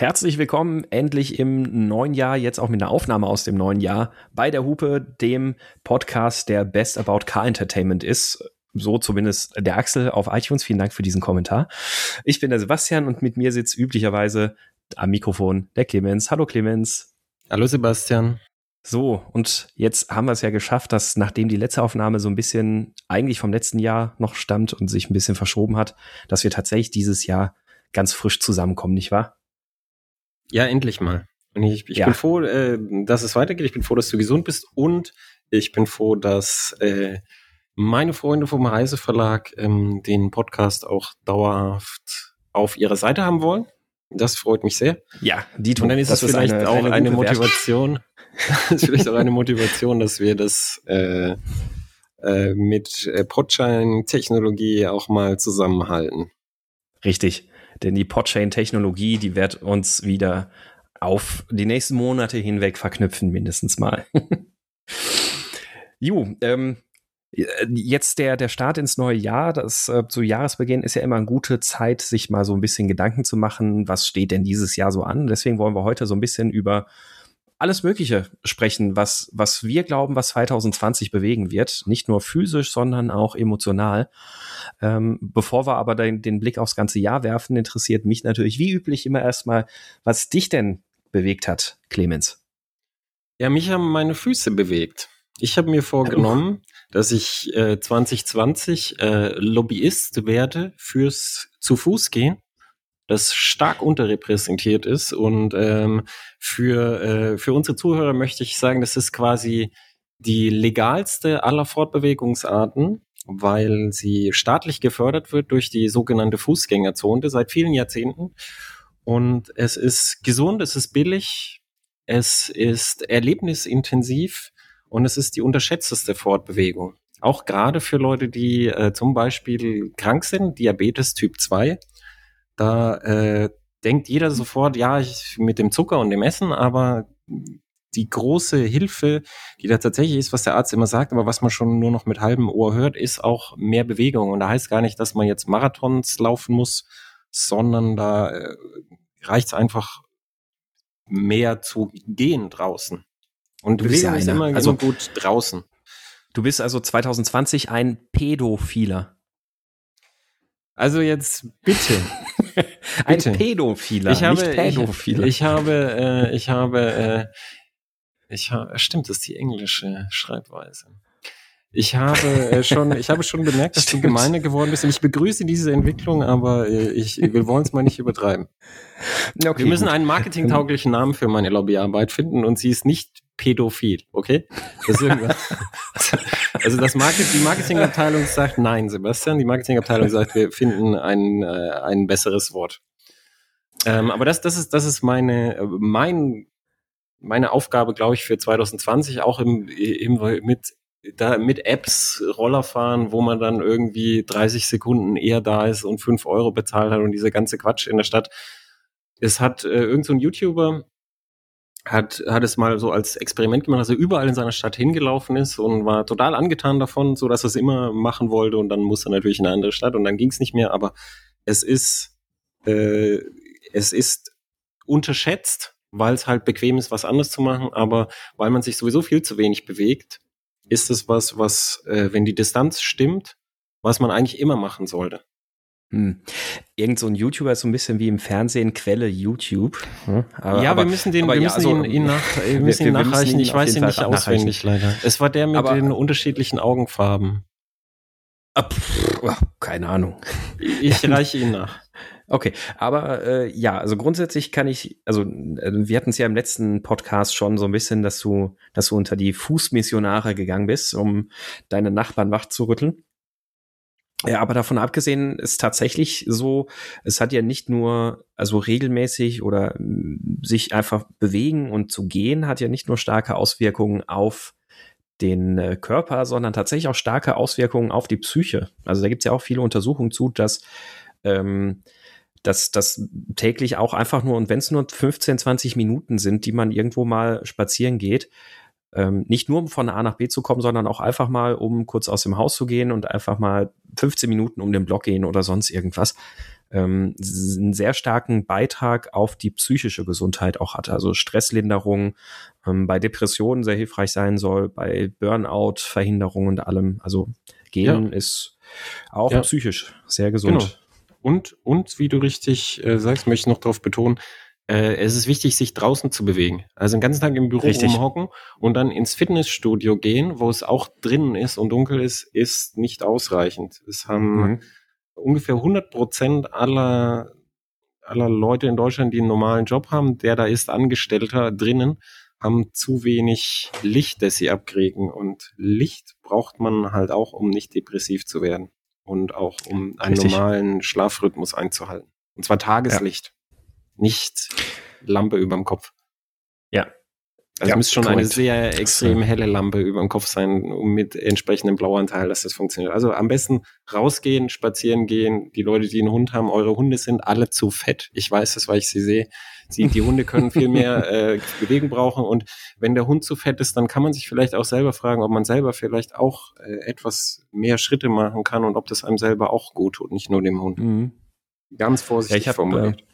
Herzlich willkommen endlich im neuen Jahr, jetzt auch mit einer Aufnahme aus dem neuen Jahr bei der Hupe, dem Podcast, der Best About Car Entertainment ist. So zumindest der Axel auf iTunes. Vielen Dank für diesen Kommentar. Ich bin der Sebastian und mit mir sitzt üblicherweise am Mikrofon der Clemens. Hallo Clemens. Hallo Sebastian. So, und jetzt haben wir es ja geschafft, dass nachdem die letzte Aufnahme so ein bisschen eigentlich vom letzten Jahr noch stammt und sich ein bisschen verschoben hat, dass wir tatsächlich dieses Jahr ganz frisch zusammenkommen, nicht wahr? Ja, endlich mal. Und ich, ich ja. bin froh, äh, dass es weitergeht. Ich bin froh, dass du gesund bist und ich bin froh, dass äh, meine Freunde vom Reiseverlag ähm, den Podcast auch dauerhaft auf ihrer Seite haben wollen. Das freut mich sehr. Ja, die tun. Und dann ist es vielleicht eine, auch eine, eine Motivation. ist vielleicht auch eine Motivation, dass wir das äh, äh, mit äh, Podchain-Technologie auch mal zusammenhalten. Richtig, denn die Podchain-Technologie, die wird uns wieder auf die nächsten Monate hinweg verknüpfen, mindestens mal. Ju, ähm, Jetzt der, der Start ins neue Jahr, das äh, zu Jahresbeginn ist ja immer eine gute Zeit, sich mal so ein bisschen Gedanken zu machen, was steht denn dieses Jahr so an. Deswegen wollen wir heute so ein bisschen über alles Mögliche sprechen, was, was wir glauben, was 2020 bewegen wird. Nicht nur physisch, sondern auch emotional. Ähm, bevor wir aber den, den Blick aufs ganze Jahr werfen, interessiert mich natürlich wie üblich immer erstmal, was dich denn bewegt hat, Clemens. Ja, mich haben meine Füße bewegt. Ich habe mir vorgenommen, dass ich äh, 2020 äh, Lobbyist werde fürs zu Fuß gehen das stark unterrepräsentiert ist. Und ähm, für, äh, für unsere Zuhörer möchte ich sagen, das ist quasi die legalste aller Fortbewegungsarten, weil sie staatlich gefördert wird durch die sogenannte Fußgängerzone seit vielen Jahrzehnten. Und es ist gesund, es ist billig, es ist erlebnisintensiv und es ist die unterschätzteste Fortbewegung. Auch gerade für Leute, die äh, zum Beispiel krank sind, Diabetes Typ 2, da äh, denkt jeder sofort, ja, ich, mit dem Zucker und dem Essen, aber die große Hilfe, die da tatsächlich ist, was der Arzt immer sagt, aber was man schon nur noch mit halbem Ohr hört, ist auch mehr Bewegung. Und da heißt gar nicht, dass man jetzt Marathons laufen muss, sondern da äh, reicht es einfach mehr zu gehen draußen. Und Bewegung ja ist immer, also, immer gut draußen. Du bist also 2020 ein Pädophiler. Also jetzt bitte. Ein bitte. Pädophiler, ich habe, nicht Pädophiler. Ich, ich habe, äh, ich habe, äh, ich habe, stimmt, das ist die englische Schreibweise. Ich habe äh, schon, ich habe schon bemerkt, dass Stimmt. du gemeiner geworden bist. Und ich begrüße diese Entwicklung, aber äh, ich, wir wollen es mal nicht übertreiben. Okay, wir müssen gut. einen marketingtauglichen Namen für meine Lobbyarbeit finden und sie ist nicht pädophil, okay? Das also das Market, die Marketingabteilung sagt nein, Sebastian. Die Marketingabteilung sagt, wir finden ein, äh, ein besseres Wort. Ähm, aber das, das ist, das ist meine, mein, meine Aufgabe, glaube ich, für 2020, auch im, im, mit, da, mit Apps Roller fahren, wo man dann irgendwie 30 Sekunden eher da ist und 5 Euro bezahlt hat und diese ganze Quatsch in der Stadt. Es hat äh, irgend so YouTuber, hat, hat es mal so als Experiment gemacht, dass er überall in seiner Stadt hingelaufen ist und war total angetan davon, so dass er es immer machen wollte und dann musste er natürlich in eine andere Stadt und dann ging es nicht mehr, aber es ist, äh, es ist unterschätzt, weil es halt bequem ist, was anderes zu machen, aber weil man sich sowieso viel zu wenig bewegt, ist es was, was, äh, wenn die Distanz stimmt, was man eigentlich immer machen sollte. Hm. Irgend so ein YouTuber ist so ein bisschen wie im Fernsehen Quelle YouTube. Hm? Aber, ja, aber, wir müssen den, wir ja, müssen also, ihn, ihn, nach, wir müssen ihn nachreichen. Müssen ihn ich weiß ihn nicht auswendig leider. Es war der mit aber, den unterschiedlichen Augenfarben. Ah, oh, keine Ahnung. Ich reiche ihn nach. Okay, aber äh, ja, also grundsätzlich kann ich, also äh, wir hatten es ja im letzten Podcast schon so ein bisschen, dass du, dass du unter die Fußmissionare gegangen bist, um deine Nachbarn wach zu rütteln. Ja, aber davon abgesehen ist tatsächlich so, es hat ja nicht nur, also regelmäßig oder mm, sich einfach bewegen und zu gehen, hat ja nicht nur starke Auswirkungen auf den äh, Körper, sondern tatsächlich auch starke Auswirkungen auf die Psyche. Also da gibt es ja auch viele Untersuchungen zu, dass ähm, dass das täglich auch einfach nur, und wenn es nur 15, 20 Minuten sind, die man irgendwo mal spazieren geht, ähm, nicht nur um von A nach B zu kommen, sondern auch einfach mal, um kurz aus dem Haus zu gehen und einfach mal 15 Minuten um den Block gehen oder sonst irgendwas. ähm, einen sehr starken Beitrag auf die psychische Gesundheit auch hat. Also Stresslinderung, ähm, bei Depressionen sehr hilfreich sein soll, bei Burnout-Verhinderung und allem. Also Gehen ja. ist auch ja. psychisch sehr gesund. Genau. Und, und wie du richtig äh, sagst, möchte ich noch darauf betonen, äh, es ist wichtig, sich draußen zu bewegen. Also den ganzen Tag im Büro Richtig. rumhocken und dann ins Fitnessstudio gehen, wo es auch drinnen ist und dunkel ist, ist nicht ausreichend. Es haben mhm. ungefähr 100 Prozent aller, aller Leute in Deutschland, die einen normalen Job haben, der da ist Angestellter drinnen, haben zu wenig Licht, das sie abkriegen. Und Licht braucht man halt auch, um nicht depressiv zu werden und auch um einen Richtig. normalen Schlafrhythmus einzuhalten. Und zwar Tageslicht. Ja nicht Lampe überm Kopf. Ja. Also ja, müsste schon korrekt. eine sehr extrem helle Lampe über dem Kopf sein, um mit entsprechendem Blauanteil, dass das funktioniert. Also am besten rausgehen, spazieren gehen. Die Leute, die einen Hund haben, eure Hunde sind alle zu fett. Ich weiß das, weil ich sie sehe. Sie, die Hunde können viel mehr äh, Bewegung brauchen. Und wenn der Hund zu fett ist, dann kann man sich vielleicht auch selber fragen, ob man selber vielleicht auch äh, etwas mehr Schritte machen kann und ob das einem selber auch gut tut, nicht nur dem Hund. Mhm. Ganz vorsichtig ja, ich hab, formuliert. Äh,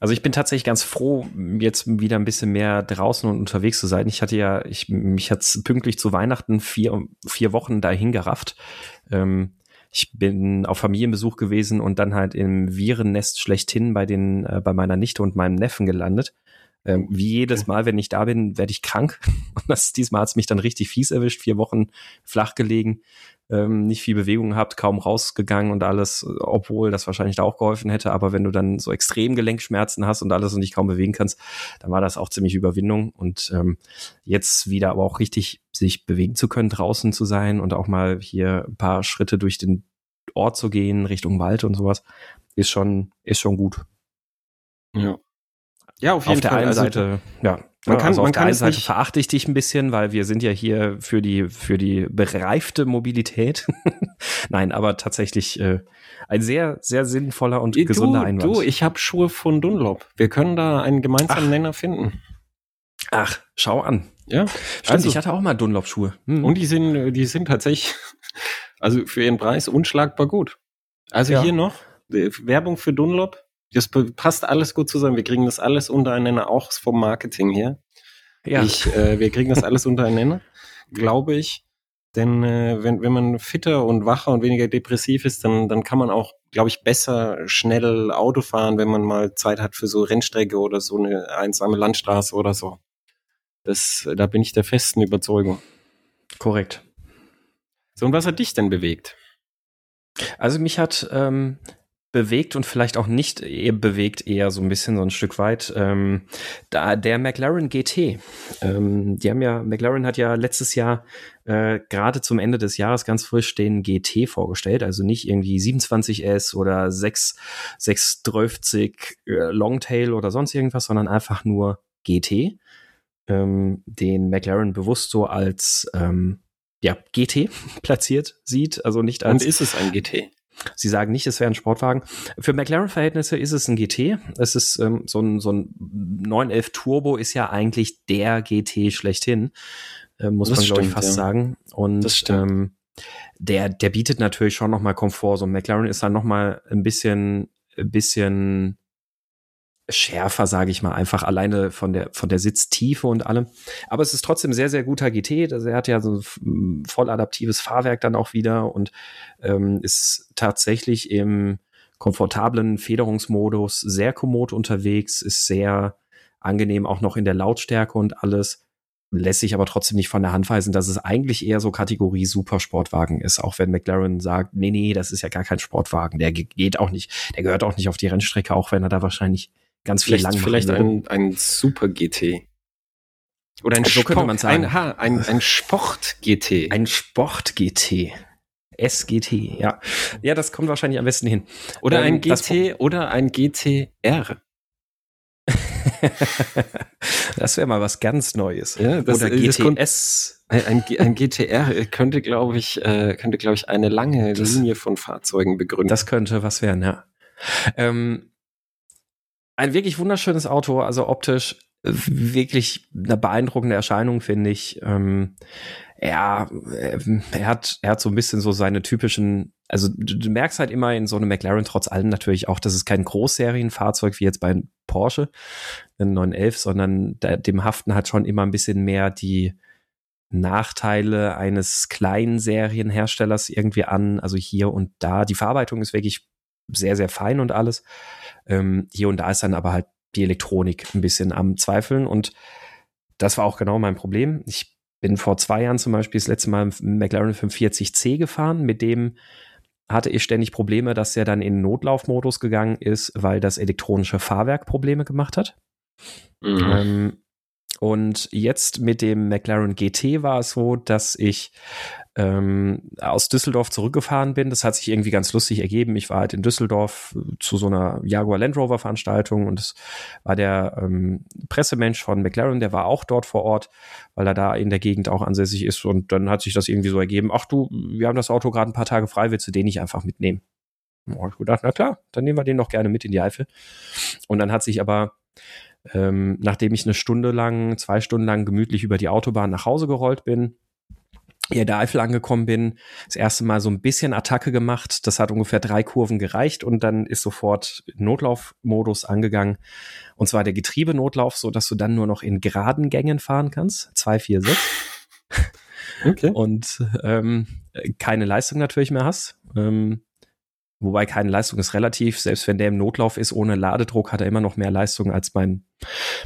also ich bin tatsächlich ganz froh, jetzt wieder ein bisschen mehr draußen und unterwegs zu sein. Ich hatte ja, ich, mich hat's pünktlich zu Weihnachten vier, vier Wochen dahin gerafft. Ähm, ich bin auf Familienbesuch gewesen und dann halt im Virennest schlechthin bei den, äh, bei meiner Nichte und meinem Neffen gelandet. Ähm, wie jedes Mal, wenn ich da bin, werde ich krank. Und das, diesmal hat's mich dann richtig fies erwischt, vier Wochen flach gelegen ähm, nicht viel Bewegung habt, kaum rausgegangen und alles, obwohl das wahrscheinlich da auch geholfen hätte. Aber wenn du dann so extrem Gelenkschmerzen hast und alles und dich kaum bewegen kannst, dann war das auch ziemlich Überwindung. Und ähm, jetzt wieder aber auch richtig sich bewegen zu können, draußen zu sein und auch mal hier ein paar Schritte durch den Ort zu gehen, Richtung Wald und sowas, ist schon, ist schon gut. Ja. Ja, auf jeden auf der Fall. einen also, Seite, ja, man kann, also auf man der einen Seite verachte ich dich ein bisschen, weil wir sind ja hier für die, für die bereifte Mobilität. Nein, aber tatsächlich äh, ein sehr, sehr sinnvoller und du, gesunder Einwand. Du, ich habe Schuhe von Dunlop. Wir können da einen gemeinsamen Ach. Nenner finden. Ach, schau an. Ja, stimmt. Also, ich hatte auch mal Dunlop-Schuhe. Hm. Und die sind, die sind tatsächlich, also für ihren Preis unschlagbar gut. Also ja. hier noch äh, Werbung für Dunlop. Das passt alles gut zusammen. Wir kriegen das alles untereinander, auch vom Marketing her. Ja. Ich, äh, wir kriegen das alles untereinander, glaube ich. Denn äh, wenn, wenn man fitter und wacher und weniger depressiv ist, dann, dann kann man auch, glaube ich, besser schnell Auto fahren, wenn man mal Zeit hat für so Rennstrecke oder so eine einsame Landstraße oder so. Das, da bin ich der festen Überzeugung. Korrekt. So, und was hat dich denn bewegt? Also mich hat ähm, bewegt und vielleicht auch nicht eher bewegt, eher so ein bisschen so ein Stück weit. Ähm, da der McLaren GT, ähm, die haben ja, McLaren hat ja letztes Jahr äh, gerade zum Ende des Jahres ganz frisch den GT vorgestellt, also nicht irgendwie 27S oder 6, 630 äh, Longtail oder sonst irgendwas, sondern einfach nur GT, ähm, den McLaren bewusst so als ähm, ja, GT platziert sieht, also nicht als. Und ist es ein GT? Sie sagen nicht, es wäre ein Sportwagen. Für McLaren-Verhältnisse ist es ein GT. Es ist ähm, so, ein, so ein 911 Turbo ist ja eigentlich der GT schlechthin, äh, muss das man glaube ich fast ja. sagen. Und das ähm, der, der bietet natürlich schon noch mal Komfort. So ein McLaren ist dann noch mal ein bisschen, ein bisschen schärfer, sage ich mal, einfach alleine von der von der Sitztiefe und allem. Aber es ist trotzdem sehr sehr guter GT. Also er hat ja so ein voll adaptives Fahrwerk dann auch wieder und ähm, ist tatsächlich im komfortablen Federungsmodus sehr kommod unterwegs, ist sehr angenehm auch noch in der Lautstärke und alles. Lässt sich aber trotzdem nicht von der Hand weisen, dass es eigentlich eher so Kategorie Supersportwagen ist, auch wenn McLaren sagt, nee, nee, das ist ja gar kein Sportwagen, der geht auch nicht, der gehört auch nicht auf die Rennstrecke, auch wenn er da wahrscheinlich ganz viel lang Vielleicht ein, ein Super GT. Oder ein, so Sport, man sagen. Ein, ein, ein Sport GT. Ein Sport GT. SGT, ja. Ja, das kommt wahrscheinlich am besten hin. Oder ähm, ein GT oder ein GTR. das wäre mal was ganz Neues. Ja, das, oder GTS. Ein, ein, ein, GTR könnte, glaube ich, äh, könnte, glaube ich, eine lange das, Linie von Fahrzeugen begründen. Das könnte was werden, ja. Ähm, ein wirklich wunderschönes Auto, also optisch wirklich eine beeindruckende Erscheinung, finde ich. Ähm, er, er hat, er hat so ein bisschen so seine typischen, also du, du, merkst halt immer in so einem McLaren trotz allem natürlich auch, dass es kein Großserienfahrzeug wie jetzt bei Porsche, ein 911, sondern da, dem haften halt schon immer ein bisschen mehr die Nachteile eines kleinen Serienherstellers irgendwie an, also hier und da. Die Verarbeitung ist wirklich sehr, sehr fein und alles. Ähm, hier und da ist dann aber halt die Elektronik ein bisschen am Zweifeln und das war auch genau mein Problem. Ich bin vor zwei Jahren zum Beispiel das letzte Mal im McLaren 540C gefahren. Mit dem hatte ich ständig Probleme, dass er dann in Notlaufmodus gegangen ist, weil das elektronische Fahrwerk Probleme gemacht hat. Mhm. Ähm, und jetzt mit dem McLaren GT war es so, dass ich ähm, aus Düsseldorf zurückgefahren bin. Das hat sich irgendwie ganz lustig ergeben. Ich war halt in Düsseldorf äh, zu so einer Jaguar Land Rover Veranstaltung und es war der ähm, Pressemensch von McLaren, der war auch dort vor Ort, weil er da in der Gegend auch ansässig ist. Und dann hat sich das irgendwie so ergeben, ach du, wir haben das Auto gerade ein paar Tage frei, willst du den nicht einfach mitnehmen? Da habe ich gedacht, na klar, dann nehmen wir den doch gerne mit in die Eifel. Und dann hat sich aber ähm, nachdem ich eine Stunde lang, zwei Stunden lang gemütlich über die Autobahn nach Hause gerollt bin, hier der Eifel angekommen bin, das erste Mal so ein bisschen Attacke gemacht. Das hat ungefähr drei Kurven gereicht und dann ist sofort Notlaufmodus angegangen. Und zwar der Getriebenotlauf, so dass du dann nur noch in geraden Gängen fahren kannst. Zwei, vier, sechs. Okay. Und ähm, keine Leistung natürlich mehr hast. Ähm, wobei keine Leistung ist relativ. Selbst wenn der im Notlauf ist, ohne Ladedruck, hat er immer noch mehr Leistung als mein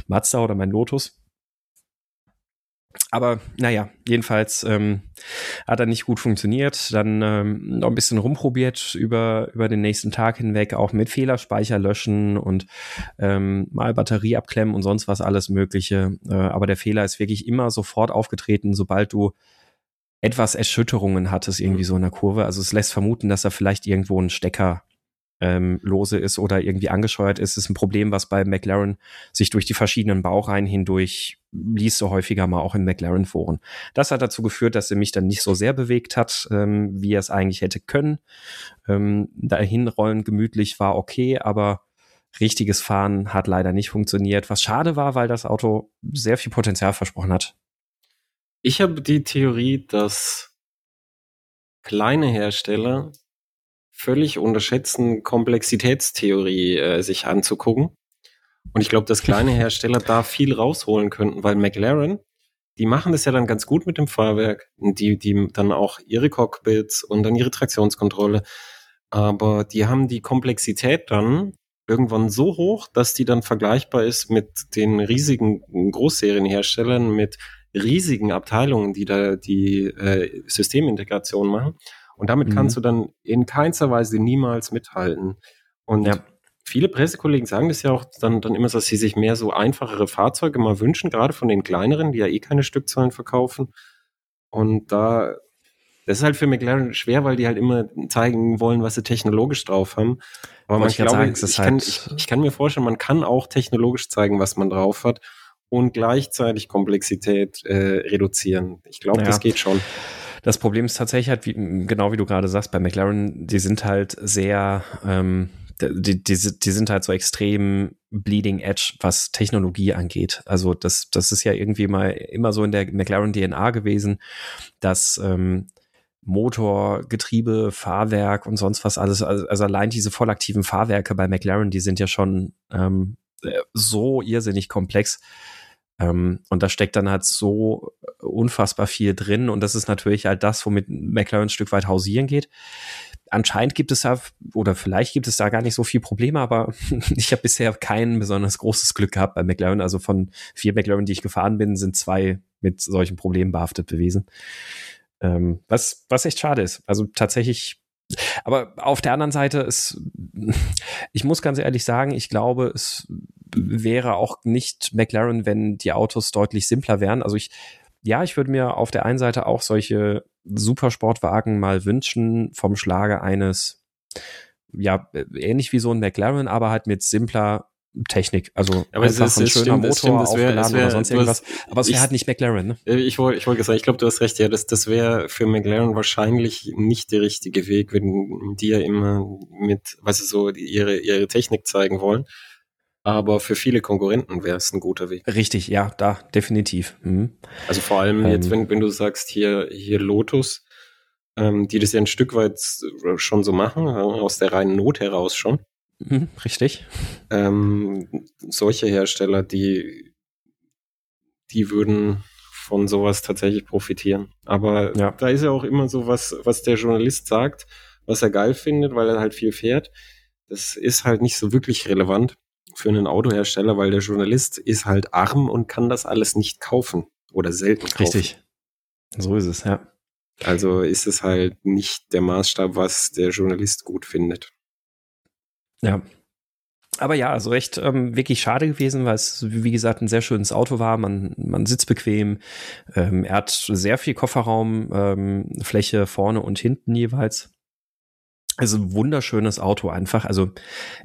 Mazda oder mein Lotus aber naja, jedenfalls ähm, hat er nicht gut funktioniert. Dann ähm, noch ein bisschen rumprobiert über, über den nächsten Tag hinweg, auch mit Fehlerspeicher löschen und ähm, mal Batterie abklemmen und sonst was alles Mögliche. Äh, aber der Fehler ist wirklich immer sofort aufgetreten, sobald du etwas Erschütterungen hattest, irgendwie so in der Kurve. Also es lässt vermuten, dass er vielleicht irgendwo einen Stecker ähm, lose ist oder irgendwie angescheuert ist, ist ein Problem, was bei McLaren sich durch die verschiedenen Baureihen hindurch liest so häufiger mal auch in McLaren-Foren. Das hat dazu geführt, dass er mich dann nicht so sehr bewegt hat, ähm, wie er es eigentlich hätte können. Ähm, dahin rollen gemütlich war okay, aber richtiges Fahren hat leider nicht funktioniert, was schade war, weil das Auto sehr viel Potenzial versprochen hat. Ich habe die Theorie, dass kleine Hersteller völlig unterschätzten Komplexitätstheorie äh, sich anzugucken. Und ich glaube, dass kleine Hersteller da viel rausholen könnten, weil McLaren, die machen das ja dann ganz gut mit dem Fahrwerk, die, die dann auch ihre Cockpits und dann ihre Traktionskontrolle. Aber die haben die Komplexität dann irgendwann so hoch, dass die dann vergleichbar ist mit den riesigen Großserienherstellern, mit riesigen Abteilungen, die da die äh, Systemintegration machen. Und damit mhm. kannst du dann in keinster Weise niemals mithalten. Und ja. viele Pressekollegen sagen das ja auch dann, dann immer, dass sie sich mehr so einfachere Fahrzeuge mal wünschen, gerade von den kleineren, die ja eh keine Stückzahlen verkaufen. Und da, das ist halt für McLaren schwer, weil die halt immer zeigen wollen, was sie technologisch drauf haben. Aber man, ich, glaube, sagen, ich, halt kann, ich, ich kann mir vorstellen, man kann auch technologisch zeigen, was man drauf hat und gleichzeitig Komplexität äh, reduzieren. Ich glaube, ja. das geht schon. Das Problem ist tatsächlich halt, wie, genau wie du gerade sagst, bei McLaren, die sind halt sehr, ähm, die, die, die sind halt so extrem bleeding edge, was Technologie angeht. Also das, das ist ja irgendwie mal immer so in der McLaren DNA gewesen, dass ähm, Motor, Getriebe, Fahrwerk und sonst was alles, also, also allein diese vollaktiven Fahrwerke bei McLaren, die sind ja schon ähm, so irrsinnig komplex, und da steckt dann halt so unfassbar viel drin. Und das ist natürlich halt das, womit McLaren ein Stück weit hausieren geht. Anscheinend gibt es da, oder vielleicht gibt es da gar nicht so viel Probleme, aber ich habe bisher kein besonders großes Glück gehabt bei McLaren. Also von vier McLaren, die ich gefahren bin, sind zwei mit solchen Problemen behaftet gewesen. Ähm, was, was echt schade ist. Also tatsächlich aber auf der anderen Seite ist, ich muss ganz ehrlich sagen, ich glaube, es wäre auch nicht McLaren, wenn die Autos deutlich simpler wären. Also ich, ja, ich würde mir auf der einen Seite auch solche Supersportwagen mal wünschen vom Schlage eines, ja, ähnlich wie so ein McLaren, aber halt mit simpler Technik. Also aber einfach ist, ein schöner stimmt, Motor stimmt, wär, aufgeladen wär, oder sonst irgendwas. Hast, aber es wäre halt nicht McLaren. Ne? Äh, ich wollte ich wollte sagen, ich glaube, du hast recht. Ja, das, das wäre für McLaren wahrscheinlich nicht der richtige Weg, wenn die ja immer mit, was sie so ihre ihre Technik zeigen wollen. Aber für viele Konkurrenten wäre es ein guter Weg. Richtig, ja, da definitiv. Mhm. Also vor allem ähm, jetzt, wenn, wenn du sagst, hier, hier Lotus, ähm, die das ja ein Stück weit schon so machen, aus der reinen Not heraus schon. Mhm, richtig. Ähm, solche Hersteller, die, die würden von sowas tatsächlich profitieren. Aber ja. da ist ja auch immer so was, was der Journalist sagt, was er geil findet, weil er halt viel fährt. Das ist halt nicht so wirklich relevant für einen Autohersteller, weil der Journalist ist halt arm und kann das alles nicht kaufen oder selten kaufen. Richtig. So ist es, ja. Also ist es halt nicht der Maßstab, was der Journalist gut findet. Ja. Aber ja, also echt ähm, wirklich schade gewesen, weil es, wie gesagt, ein sehr schönes Auto war. Man, man sitzt bequem. Ähm, er hat sehr viel Kofferraumfläche ähm, vorne und hinten jeweils. Also ein wunderschönes Auto einfach. Also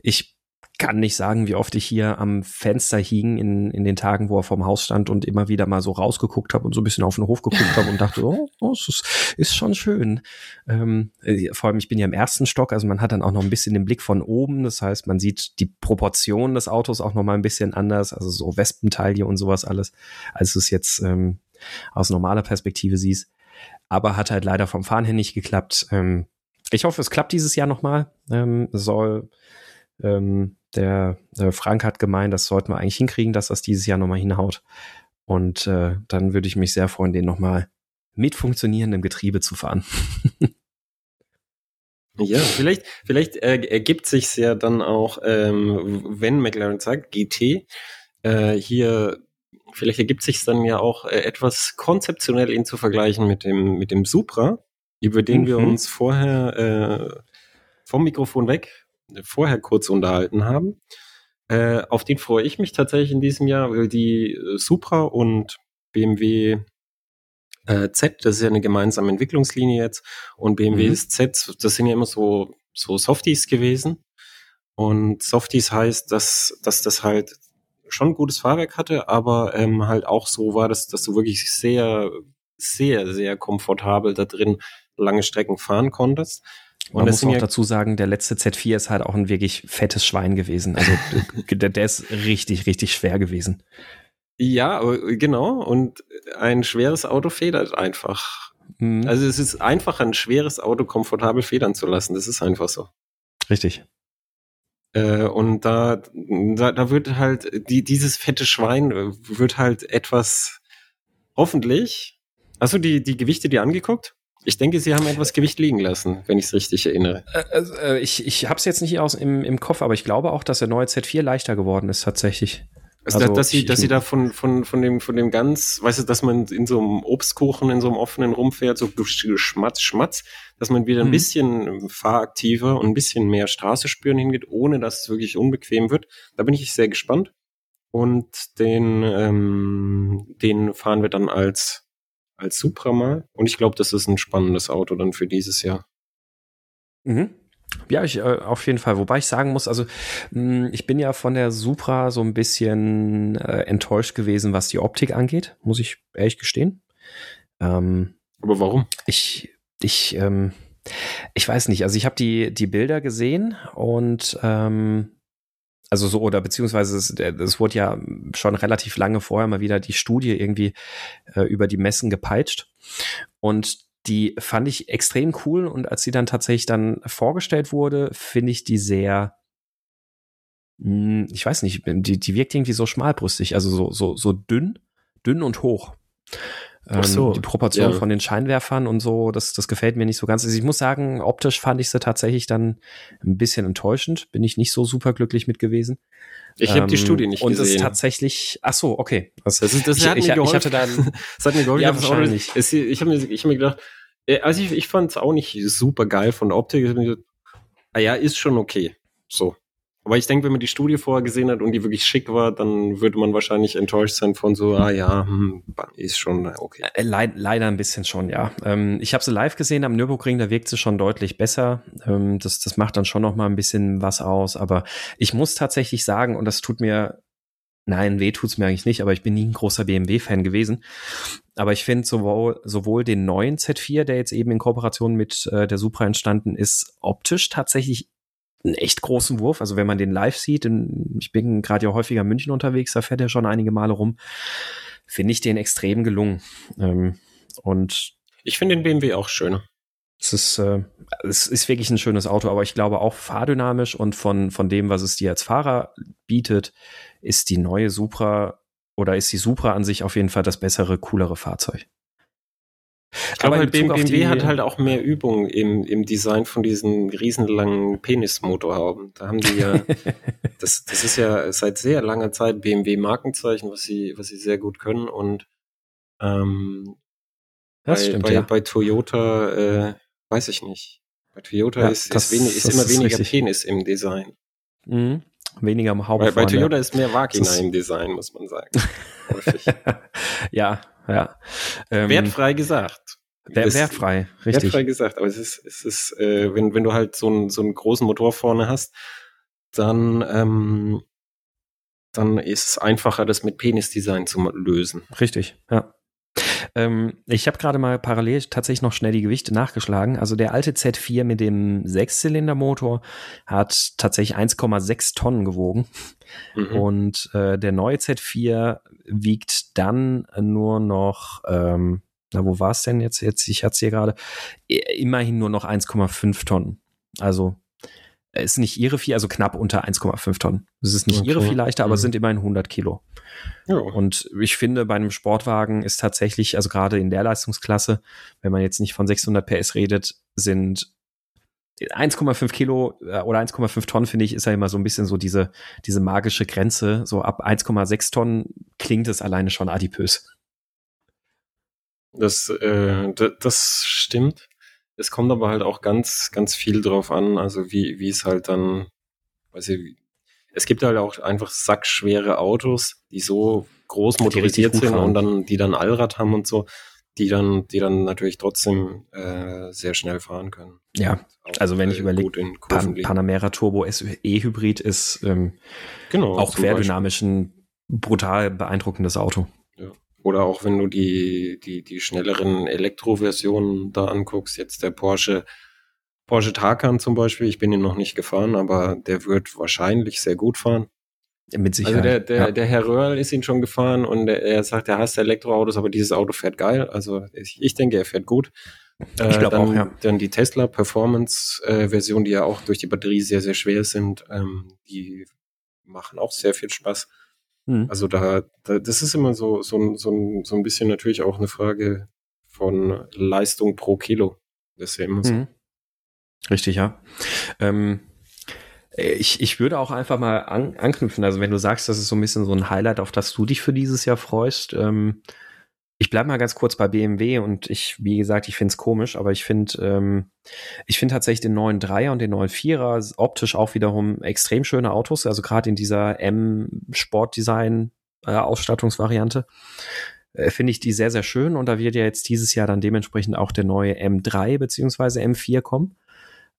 ich kann nicht sagen, wie oft ich hier am Fenster hing in, in den Tagen, wo er vorm Haus stand und immer wieder mal so rausgeguckt habe und so ein bisschen auf den Hof geguckt habe und dachte, oh, oh es ist, ist schon schön. Ähm, äh, vor allem, ich bin ja im ersten Stock, also man hat dann auch noch ein bisschen den Blick von oben. Das heißt, man sieht die Proportionen des Autos auch noch mal ein bisschen anders, also so Wespenteile und sowas alles, als du es jetzt ähm, aus normaler Perspektive siehst. Aber hat halt leider vom Fahren her nicht geklappt. Ähm, ich hoffe, es klappt dieses Jahr nochmal. Ähm, soll ähm, der, der Frank hat gemeint, das sollten wir eigentlich hinkriegen, dass das dieses Jahr nochmal hinhaut. Und äh, dann würde ich mich sehr freuen, den nochmal mit funktionierendem Getriebe zu fahren. ja, vielleicht, vielleicht äh, ergibt sich ja dann auch, ähm, wenn McLaren sagt, GT, äh, hier, vielleicht ergibt sich dann ja auch äh, etwas konzeptionell ihn zu vergleichen mit dem, mit dem Supra, über den mhm. wir uns vorher äh, vom Mikrofon weg vorher kurz unterhalten haben. Äh, auf den freue ich mich tatsächlich in diesem Jahr, weil die äh, Supra und BMW äh, Z, das ist ja eine gemeinsame Entwicklungslinie jetzt, und BMW mhm. Z, das sind ja immer so, so Softies gewesen. Und Softies heißt, dass, dass das halt schon ein gutes Fahrwerk hatte, aber ähm, halt auch so war, dass, dass du wirklich sehr, sehr, sehr komfortabel da drin lange Strecken fahren konntest. Man muss auch ja dazu sagen, der letzte Z4 ist halt auch ein wirklich fettes Schwein gewesen. Also der, der ist richtig, richtig schwer gewesen. Ja, genau. Und ein schweres Auto federt einfach. Mhm. Also es ist einfach, ein schweres Auto komfortabel federn zu lassen. Das ist einfach so. Richtig. Äh, und da, da, da wird halt, die, dieses fette Schwein wird halt etwas, hoffentlich. Hast du die, die Gewichte dir angeguckt? Ich denke, Sie haben etwas Gewicht liegen lassen, wenn ich es richtig erinnere. Äh, äh, ich ich habe es jetzt nicht aus im, im Kopf, aber ich glaube auch, dass der neue Z4 leichter geworden ist tatsächlich. Also, also dass, Sie, dass Sie da von, von, von, dem, von dem ganz, weißt du, dass man in so einem Obstkuchen, in so einem offenen rumfährt, so Schmatz, Schmatz, dass man wieder ein mhm. bisschen fahraktiver und ein bisschen mehr Straße spüren hingeht, ohne dass es wirklich unbequem wird. Da bin ich sehr gespannt. Und den, ähm, den fahren wir dann als als Supra mal. Und ich glaube, das ist ein spannendes Auto dann für dieses Jahr. Mhm. Ja, ich, äh, auf jeden Fall. Wobei ich sagen muss, also mh, hm, ich bin ja von der Supra so ein bisschen äh, enttäuscht gewesen, was die Optik angeht, muss ich ehrlich gestehen. Ähm, Aber warum? Ich, ich, ähm, ich weiß nicht. Also ich habe die die Bilder gesehen und ähm, also so, oder beziehungsweise es, es wurde ja schon relativ lange vorher mal wieder die Studie irgendwie äh, über die Messen gepeitscht. Und die fand ich extrem cool. Und als sie dann tatsächlich dann vorgestellt wurde, finde ich die sehr, hm, ich weiß nicht, die, die wirkt irgendwie so schmalbrüstig, also so, so, so dünn, dünn und hoch. Ähm, so, die Proportion ja. von den Scheinwerfern und so, das, das gefällt mir nicht so ganz. Also ich muss sagen, optisch fand ich sie tatsächlich dann ein bisschen enttäuschend. Bin ich nicht so super glücklich mit gewesen. Ich habe ähm, die Studie nicht und gesehen. Und es tatsächlich, ach so, okay. Das, das, ist, das ich, hat ich, mir geholfen. Ich hatte dann, das hat mir geholfen. ja, wahrscheinlich. Es, ich habe mir, ich hab mir gedacht, äh, also ich, ich fand es auch nicht super geil von der Optik. Ich gedacht, ah ja, ist schon okay. So. Aber ich denke, wenn man die Studie vorher gesehen hat und die wirklich schick war, dann würde man wahrscheinlich enttäuscht sein von so, ah ja, hm, ist schon okay. Äh, leid, leider ein bisschen schon, ja. Ähm, ich habe sie live gesehen am Nürburgring, da wirkt sie schon deutlich besser. Ähm, das, das macht dann schon noch mal ein bisschen was aus. Aber ich muss tatsächlich sagen, und das tut mir Nein, weh tut's mir eigentlich nicht, aber ich bin nie ein großer BMW-Fan gewesen. Aber ich finde sowohl, sowohl den neuen Z4, der jetzt eben in Kooperation mit äh, der Supra entstanden ist, optisch tatsächlich einen echt großen Wurf. Also wenn man den live sieht, ich bin gerade ja häufiger in München unterwegs, da fährt er schon einige Male rum, finde ich den extrem gelungen. Ähm, und ich finde den BMW auch schöner. Es ist, äh, es ist wirklich ein schönes Auto, aber ich glaube auch fahrdynamisch und von, von dem, was es dir als Fahrer bietet, ist die neue Supra oder ist die Supra an sich auf jeden Fall das bessere, coolere Fahrzeug. Ich glaube, halt, BMW hat halt auch mehr Übung im, im Design von diesen riesenlangen Penismotorhauben. Da haben die ja, das, das ist ja seit sehr langer Zeit BMW-Markenzeichen, was sie, was sie sehr gut können. Und ähm, das bei, stimmt, bei, ja. bei Toyota äh, weiß ich nicht. Bei Toyota ja, ist, das, ist, wenig, ist immer ist weniger richtig. Penis im Design. Mhm. Weniger am Haupt. Bei, bei Toyota ist mehr Vagina im Design, muss man sagen. ja, ja. Ähm, wertfrei gesagt. Wer, wertfrei, richtig. Wertfrei gesagt, aber es ist, es ist, äh, wenn, wenn du halt so, einen so einen großen Motor vorne hast, dann, ähm, dann ist es einfacher, das mit Penisdesign zu lösen. Richtig, ja. Ähm, ich habe gerade mal parallel tatsächlich noch schnell die Gewichte nachgeschlagen. Also der alte Z4 mit dem Sechszylindermotor hat tatsächlich 1,6 Tonnen gewogen. Mhm. Und äh, der neue Z4 wiegt dann nur noch, ähm, na, wo war es denn jetzt? Jetzt, ich hatte es hier gerade, immerhin nur noch 1,5 Tonnen. Also ist nicht ihre Vieh, also knapp unter 1,5 Tonnen. Es ist nicht okay. ihre Vieh leichter, aber mhm. sind immerhin 100 Kilo. Ja. Und ich finde, bei einem Sportwagen ist tatsächlich, also gerade in der Leistungsklasse, wenn man jetzt nicht von 600 PS redet, sind 1,5 Kilo äh, oder 1,5 Tonnen, finde ich, ist ja immer so ein bisschen so diese, diese magische Grenze. So ab 1,6 Tonnen klingt es alleine schon adipös. Das, äh, das stimmt. Es kommt aber halt auch ganz, ganz viel drauf an, also wie, wie es halt dann, weiß ich, es gibt halt auch einfach sackschwere Autos, die so groß motorisiert sind und dann, die dann Allrad haben und so, die dann, die dann natürlich trotzdem äh, sehr schnell fahren können. Ja, also wenn ich äh, überlege, Pan Panamera Turbo E-Hybrid ist ähm, genau, auch querdynamisch ein brutal beeindruckendes Auto. Oder auch wenn du die, die, die schnelleren Elektroversionen da anguckst, jetzt der Porsche, Porsche Taycan zum Beispiel, ich bin ihn noch nicht gefahren, aber der wird wahrscheinlich sehr gut fahren. Mit Sicherheit. Also der, der, ja. der Herr Röhrl ist ihn schon gefahren und er, sagt, er hasst Elektroautos, aber dieses Auto fährt geil. Also ich, ich denke, er fährt gut. Ich glaube äh, auch, ja. Dann die Tesla Performance äh, Version, die ja auch durch die Batterie sehr, sehr schwer sind, ähm, die machen auch sehr viel Spaß. Mhm. Also da, da, das ist immer so, so, so, so ein bisschen natürlich auch eine Frage von Leistung pro Kilo. Das ist ja immer so. Mhm. Richtig, ja. Ähm, ich, ich würde auch einfach mal an, anknüpfen. Also wenn du sagst, das ist so ein bisschen so ein Highlight, auf das du dich für dieses Jahr freust, ähm, ich bleibe mal ganz kurz bei BMW und ich, wie gesagt, ich finde es komisch, aber ich finde, ähm, ich finde tatsächlich den neuen Dreier und den neuen Vierer optisch auch wiederum extrem schöne Autos, also gerade in dieser M-Sportdesign äh. Äh, finde ich die sehr, sehr schön und da wird ja jetzt dieses Jahr dann dementsprechend auch der neue M3 beziehungsweise M4 kommen.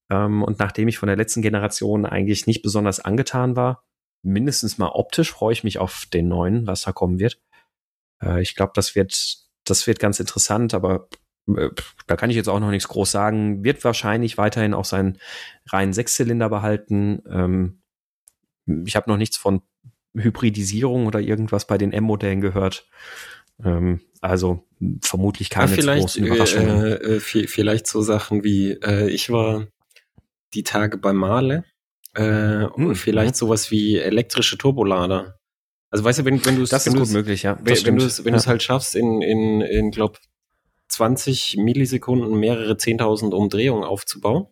Ähm, und nachdem ich von der letzten Generation eigentlich nicht besonders angetan war, mindestens mal optisch freue ich mich auf den neuen, was da kommen wird. Äh, ich glaube, das wird, das wird ganz interessant, aber äh, da kann ich jetzt auch noch nichts groß sagen. Wird wahrscheinlich weiterhin auch seinen reinen Sechszylinder behalten. Ähm, ich habe noch nichts von Hybridisierung oder irgendwas bei den M-Modellen gehört. Ähm, also vermutlich keine ja, großen Überraschungen. Äh, äh, vielleicht so Sachen wie, äh, ich war die Tage bei Male äh, hm, und vielleicht ja. sowas wie elektrische Turbolader. Also weißt du, wenn, wenn du es Das ist gut möglich, ja. Das wenn du es wenn ja. halt schaffst, in, in, in glaub, 20 Millisekunden mehrere 10.000 Umdrehungen aufzubauen.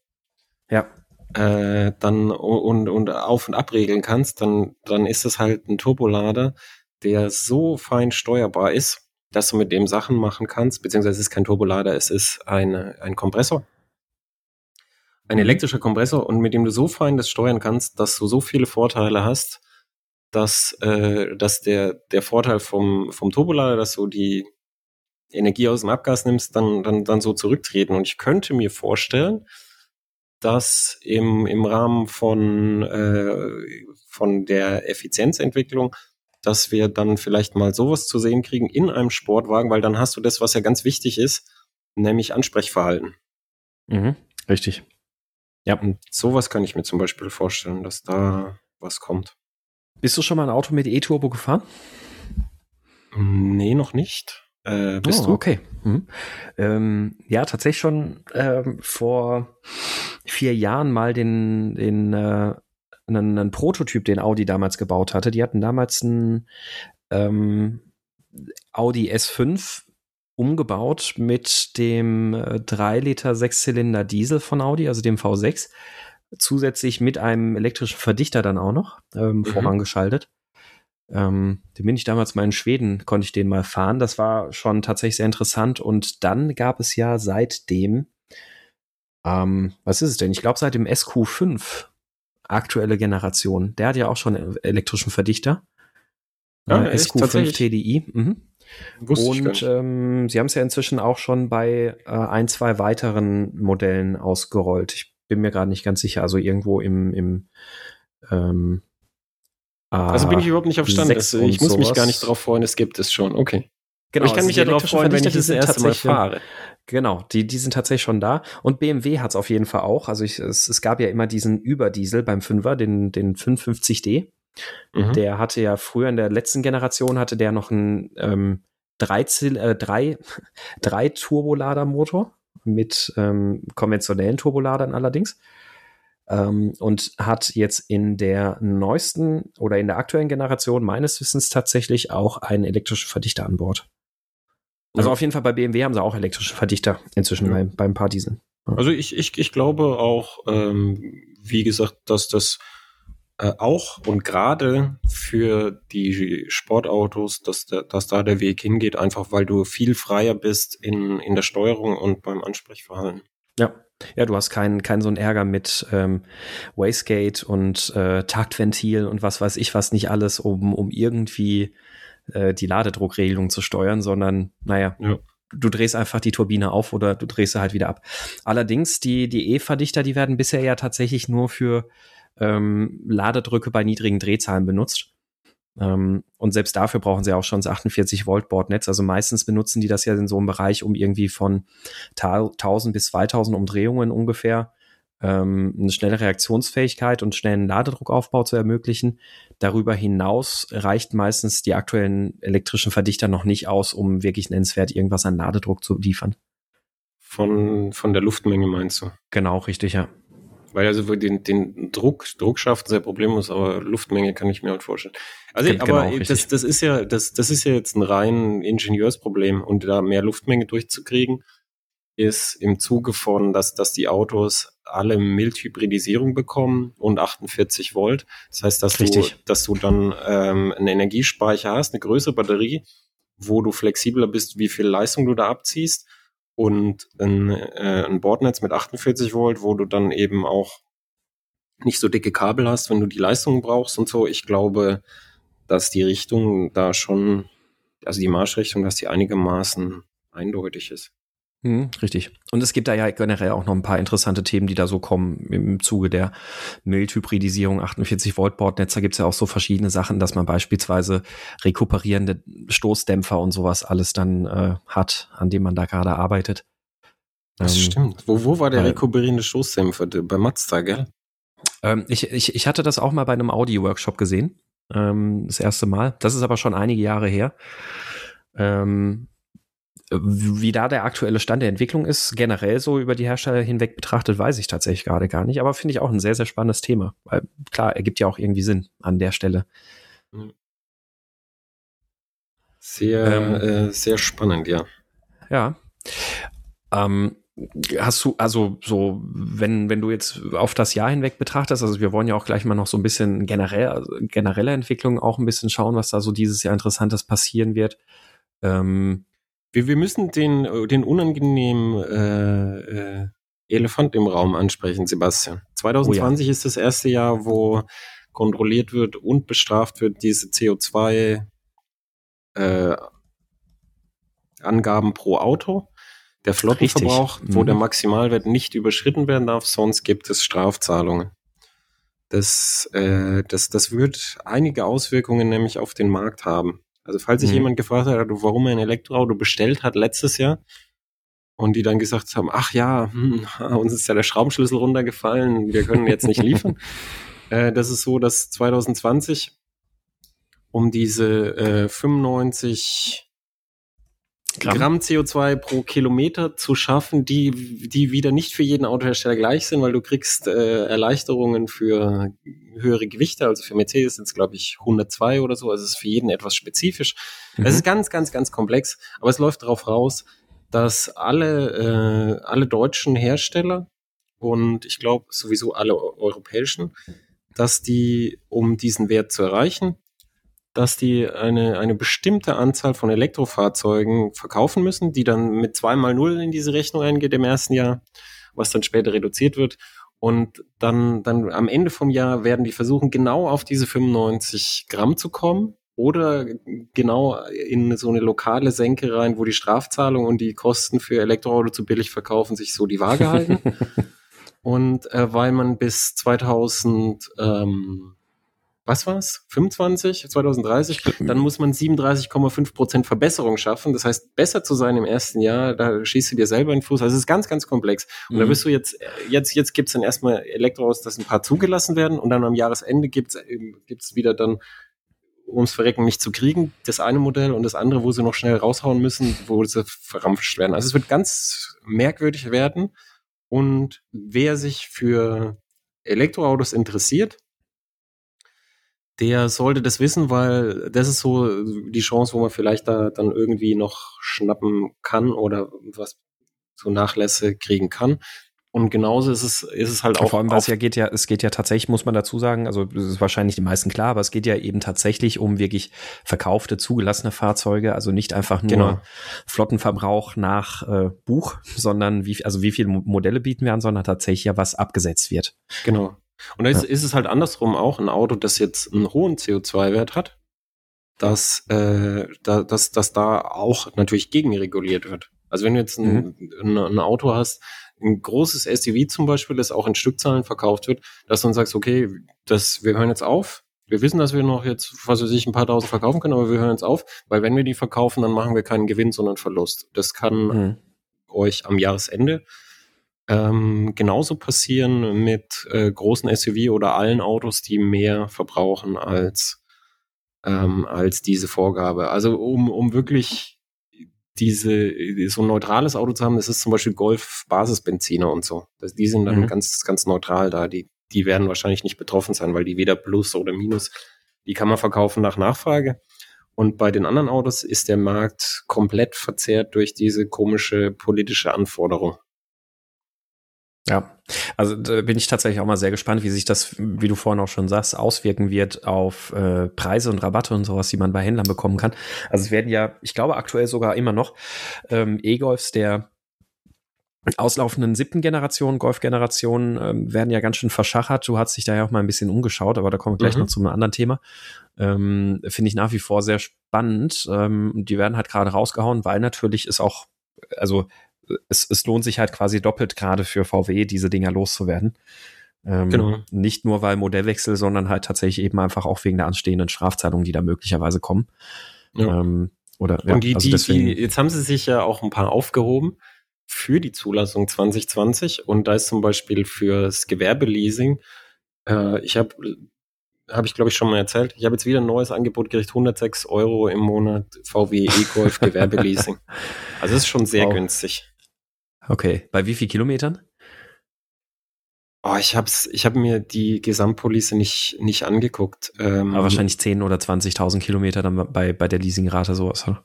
Ja. Äh, dann und, und auf- und abregeln kannst, dann, dann ist es halt ein Turbolader, der so fein steuerbar ist, dass du mit dem Sachen machen kannst, beziehungsweise es ist kein Turbolader, es ist eine, ein Kompressor. Ein mhm. elektrischer Kompressor und mit dem du so fein das steuern kannst, dass du so viele Vorteile hast, dass, äh, dass der, der Vorteil vom, vom Turbolader, dass du die Energie aus dem Abgas nimmst, dann, dann, dann so zurücktreten. Und ich könnte mir vorstellen, dass im, im Rahmen von, äh, von der Effizienzentwicklung, dass wir dann vielleicht mal sowas zu sehen kriegen in einem Sportwagen, weil dann hast du das, was ja ganz wichtig ist, nämlich Ansprechverhalten. Mhm, richtig. Ja. Und sowas kann ich mir zum Beispiel vorstellen, dass da was kommt. Bist du schon mal ein Auto mit E-Turbo gefahren? Nee, noch nicht. Äh, bist oh, du? Okay. Hm. Ähm, ja, tatsächlich schon ähm, vor vier Jahren mal den, den äh, einen, einen Prototyp, den Audi damals gebaut hatte. Die hatten damals einen ähm, Audi S5 umgebaut mit dem 3 äh, Liter Sechszylinder Diesel von Audi, also dem V6, zusätzlich mit einem elektrischen Verdichter dann auch noch ähm, mhm. vorangeschaltet. Ähm, den bin ich damals mal in Schweden, konnte ich den mal fahren. Das war schon tatsächlich sehr interessant. Und dann gab es ja seitdem, ähm, was ist es denn? Ich glaube seit dem SQ5 aktuelle Generation. Der hat ja auch schon elektrischen Verdichter. Ja, äh, SQ5 TDI. Mhm. Und ähm, sie haben es ja inzwischen auch schon bei äh, ein, zwei weiteren Modellen ausgerollt. Ich bin mir gerade nicht ganz sicher. Also irgendwo im, im ähm, also bin ich überhaupt nicht auf Stand. Also ich muss sowas. mich gar nicht darauf freuen, es gibt es schon. Okay. Genau, ich kann also mich ja darauf freuen, wenn ich das erste Mal fahre. Genau, die, die sind tatsächlich schon da. Und BMW hat es auf jeden Fall auch. Also ich, es, es gab ja immer diesen Überdiesel beim Fünfer, den, den 550D. Mhm. Der hatte ja früher in der letzten Generation hatte der noch einen ähm, drei, äh, drei, drei Turboladermotor mit ähm, konventionellen Turboladern allerdings ähm, und hat jetzt in der neuesten oder in der aktuellen Generation meines Wissens tatsächlich auch einen elektrischen Verdichter an Bord. Also ja. auf jeden Fall bei BMW haben sie auch elektrische Verdichter inzwischen ja. beim, beim paar Diesel. Ja. Also ich, ich, ich glaube auch, ähm, wie gesagt, dass das äh, auch und gerade für die Sportautos, dass, dass da der Weg hingeht, einfach weil du viel freier bist in, in der Steuerung und beim Ansprechverhalten. Ja, ja, du hast keinen keinen so einen Ärger mit ähm, Wastegate und äh, Taktventil und was weiß ich was nicht alles, um, um irgendwie äh, die Ladedruckregelung zu steuern, sondern naja, ja. du drehst einfach die Turbine auf oder du drehst sie halt wieder ab. Allerdings, die, die E-Verdichter, die werden bisher ja tatsächlich nur für ähm, Ladedrücke bei niedrigen Drehzahlen benutzt. Ähm, und selbst dafür brauchen sie auch schon das 48 Volt Bordnetz. Also meistens benutzen die das ja in so einem Bereich, um irgendwie von 1000 bis 2000 Umdrehungen ungefähr ähm, eine schnelle Reaktionsfähigkeit und schnellen Ladedruckaufbau zu ermöglichen. Darüber hinaus reicht meistens die aktuellen elektrischen Verdichter noch nicht aus, um wirklich nennenswert irgendwas an Ladedruck zu liefern. Von, von der Luftmenge meinst du? Genau, richtig, ja. Weil also den, den Druck, Druck schafft sehr problemlos, aber Luftmenge kann ich mir halt vorstellen. Also, genau, aber richtig. das, das ist ja, das, das ist ja jetzt ein rein Ingenieursproblem und da mehr Luftmenge durchzukriegen, ist im Zuge von, dass, dass die Autos alle Mild-Hybridisierung bekommen und 48 Volt. Das heißt, dass Richtig. du, dass du dann ähm, einen Energiespeicher hast, eine größere Batterie, wo du flexibler bist, wie viel Leistung du da abziehst und ein, äh, ein Bordnetz mit 48 Volt, wo du dann eben auch nicht so dicke Kabel hast, wenn du die Leistung brauchst und so. Ich glaube, dass die Richtung da schon, also die Marschrichtung, dass die einigermaßen eindeutig ist. Mhm, richtig. Und es gibt da ja generell auch noch ein paar interessante Themen, die da so kommen im Zuge der Mild-Hybridisierung 48 Volt Bordnetz. Da gibt es ja auch so verschiedene Sachen, dass man beispielsweise rekuperierende Stoßdämpfer und sowas alles dann äh, hat, an dem man da gerade arbeitet. Das ähm, stimmt. Wo, wo war der rekuperierende Stoßdämpfer? Bei Mazda, gell? Ähm, ich, ich, ich hatte das auch mal bei einem Audi-Workshop gesehen. Ähm, das erste Mal. Das ist aber schon einige Jahre her. Ähm, wie da der aktuelle Stand der Entwicklung ist, generell so über die Hersteller hinweg betrachtet, weiß ich tatsächlich gerade gar nicht. Aber finde ich auch ein sehr, sehr spannendes Thema. Weil klar, ergibt ja auch irgendwie Sinn an der Stelle. Sehr, ähm, äh, sehr spannend, ja. Ja. Ähm, hast du, also so, wenn, wenn du jetzt auf das Jahr hinweg betrachtest, also wir wollen ja auch gleich mal noch so ein bisschen generell, also generelle Entwicklung auch ein bisschen schauen, was da so dieses Jahr Interessantes passieren wird. Ähm, wir, wir müssen den, den unangenehmen äh, äh, Elefant im Raum ansprechen, Sebastian. 2020 oh ja. ist das erste Jahr, wo kontrolliert wird und bestraft wird, diese CO2 äh, Angaben pro Auto. Der Flottenverbrauch, mhm. wo der Maximalwert nicht überschritten werden darf, sonst gibt es Strafzahlungen. Das, äh, das, das wird einige Auswirkungen nämlich auf den Markt haben. Also falls sich mhm. jemand gefragt hat, warum er ein Elektroauto bestellt hat letztes Jahr, und die dann gesagt haben, ach ja, hm, uns ist ja der Schraubenschlüssel runtergefallen, wir können jetzt nicht liefern. äh, das ist so, dass 2020 um diese äh, 95 Gramm. Gramm. CO2 pro Kilometer zu schaffen, die, die wieder nicht für jeden Autohersteller gleich sind, weil du kriegst äh, Erleichterungen für höhere Gewichte. Also für Mercedes sind es, glaube ich, 102 oder so. Also es ist für jeden etwas spezifisch. Mhm. Es ist ganz, ganz, ganz komplex. Aber es läuft darauf raus, dass alle, äh, alle deutschen Hersteller und ich glaube sowieso alle europäischen, dass die, um diesen Wert zu erreichen, dass die eine, eine bestimmte Anzahl von Elektrofahrzeugen verkaufen müssen, die dann mit zweimal Null in diese Rechnung eingeht im ersten Jahr, was dann später reduziert wird. Und dann, dann am Ende vom Jahr werden die versuchen, genau auf diese 95 Gramm zu kommen oder genau in so eine lokale Senke rein, wo die Strafzahlung und die Kosten für Elektroauto zu billig verkaufen sich so die Waage halten. und äh, weil man bis 2000, ähm, was war's? 25, 2030, dann muss man 37,5 Prozent Verbesserung schaffen. Das heißt, besser zu sein im ersten Jahr, da schießt du dir selber in den Fuß. Also es ist ganz, ganz komplex. Und mhm. da bist du jetzt, jetzt, jetzt gibt's dann erstmal Elektroautos, dass ein paar zugelassen werden und dann am Jahresende gibt's gibt's wieder dann ums Verrecken nicht zu kriegen, das eine Modell und das andere, wo sie noch schnell raushauen müssen, wo sie verrampft werden. Also es wird ganz merkwürdig werden. Und wer sich für Elektroautos interessiert, der sollte das wissen, weil das ist so die Chance, wo man vielleicht da dann irgendwie noch schnappen kann oder was so Nachlässe kriegen kann. Und genauso ist es, ist es halt auch. Vor allem, was ja geht ja, es geht ja tatsächlich, muss man dazu sagen, also das ist wahrscheinlich die meisten klar, aber es geht ja eben tatsächlich um wirklich verkaufte, zugelassene Fahrzeuge, also nicht einfach nur genau. Flottenverbrauch nach äh, Buch, sondern wie, also wie viele Modelle bieten wir an, sondern tatsächlich ja was abgesetzt wird. Genau. Und da ist, ja. ist es halt andersrum auch ein Auto, das jetzt einen hohen CO2-Wert hat, dass, äh, da, dass, dass da auch natürlich gegenreguliert wird. Also wenn du jetzt ein, mhm. ein, ein Auto hast, ein großes SUV zum Beispiel, das auch in Stückzahlen verkauft wird, dass du dann sagst, okay, das, wir hören jetzt auf. Wir wissen, dass wir noch jetzt, was weiß ich, ein paar tausend verkaufen können, aber wir hören jetzt auf, weil wenn wir die verkaufen, dann machen wir keinen Gewinn, sondern Verlust. Das kann mhm. euch am Jahresende ähm, genauso passieren mit äh, großen SUV oder allen Autos, die mehr verbrauchen als, ähm, als diese Vorgabe. Also um, um wirklich diese, so ein neutrales Auto zu haben, das ist zum Beispiel Golf Basisbenziner und so. Das, die sind dann mhm. ganz, ganz neutral da. Die, die werden wahrscheinlich nicht betroffen sein, weil die weder Plus oder Minus, die kann man verkaufen nach Nachfrage. Und bei den anderen Autos ist der Markt komplett verzerrt durch diese komische politische Anforderung. Ja, also da bin ich tatsächlich auch mal sehr gespannt, wie sich das, wie du vorhin auch schon sagst, auswirken wird auf äh, Preise und Rabatte und sowas, die man bei Händlern bekommen kann. Also es werden ja, ich glaube aktuell sogar immer noch ähm, E-Golfs der auslaufenden siebten Generation, Golf-Generation, ähm, werden ja ganz schön verschachert. Du hast dich da ja auch mal ein bisschen umgeschaut, aber da kommen wir gleich mhm. noch zu einem anderen Thema. Ähm, Finde ich nach wie vor sehr spannend. Ähm, die werden halt gerade rausgehauen, weil natürlich ist auch, also es, es lohnt sich halt quasi doppelt gerade für VW, diese Dinger loszuwerden. Ähm, genau. Nicht nur weil Modellwechsel, sondern halt tatsächlich eben einfach auch wegen der anstehenden Strafzahlungen, die da möglicherweise kommen. Ja. Ähm, oder, ja, Und die, also die, die, jetzt haben sie sich ja auch ein paar aufgehoben für die Zulassung 2020 und da ist zum Beispiel fürs Gewerbeleasing, äh, ich habe habe ich glaube ich schon mal erzählt. Ich habe jetzt wieder ein neues Angebot gekriegt, 106 Euro im Monat VW E-Golf Gewerbeleasing. also es ist schon sehr wow. günstig. Okay, bei wie viel Kilometern? Oh, ich hab's, ich habe mir die Gesamtpolice nicht, nicht angeguckt. Ähm, Aber wahrscheinlich 10.000 oder 20.000 Kilometer dann bei, bei der Leasingrate sowas, oder?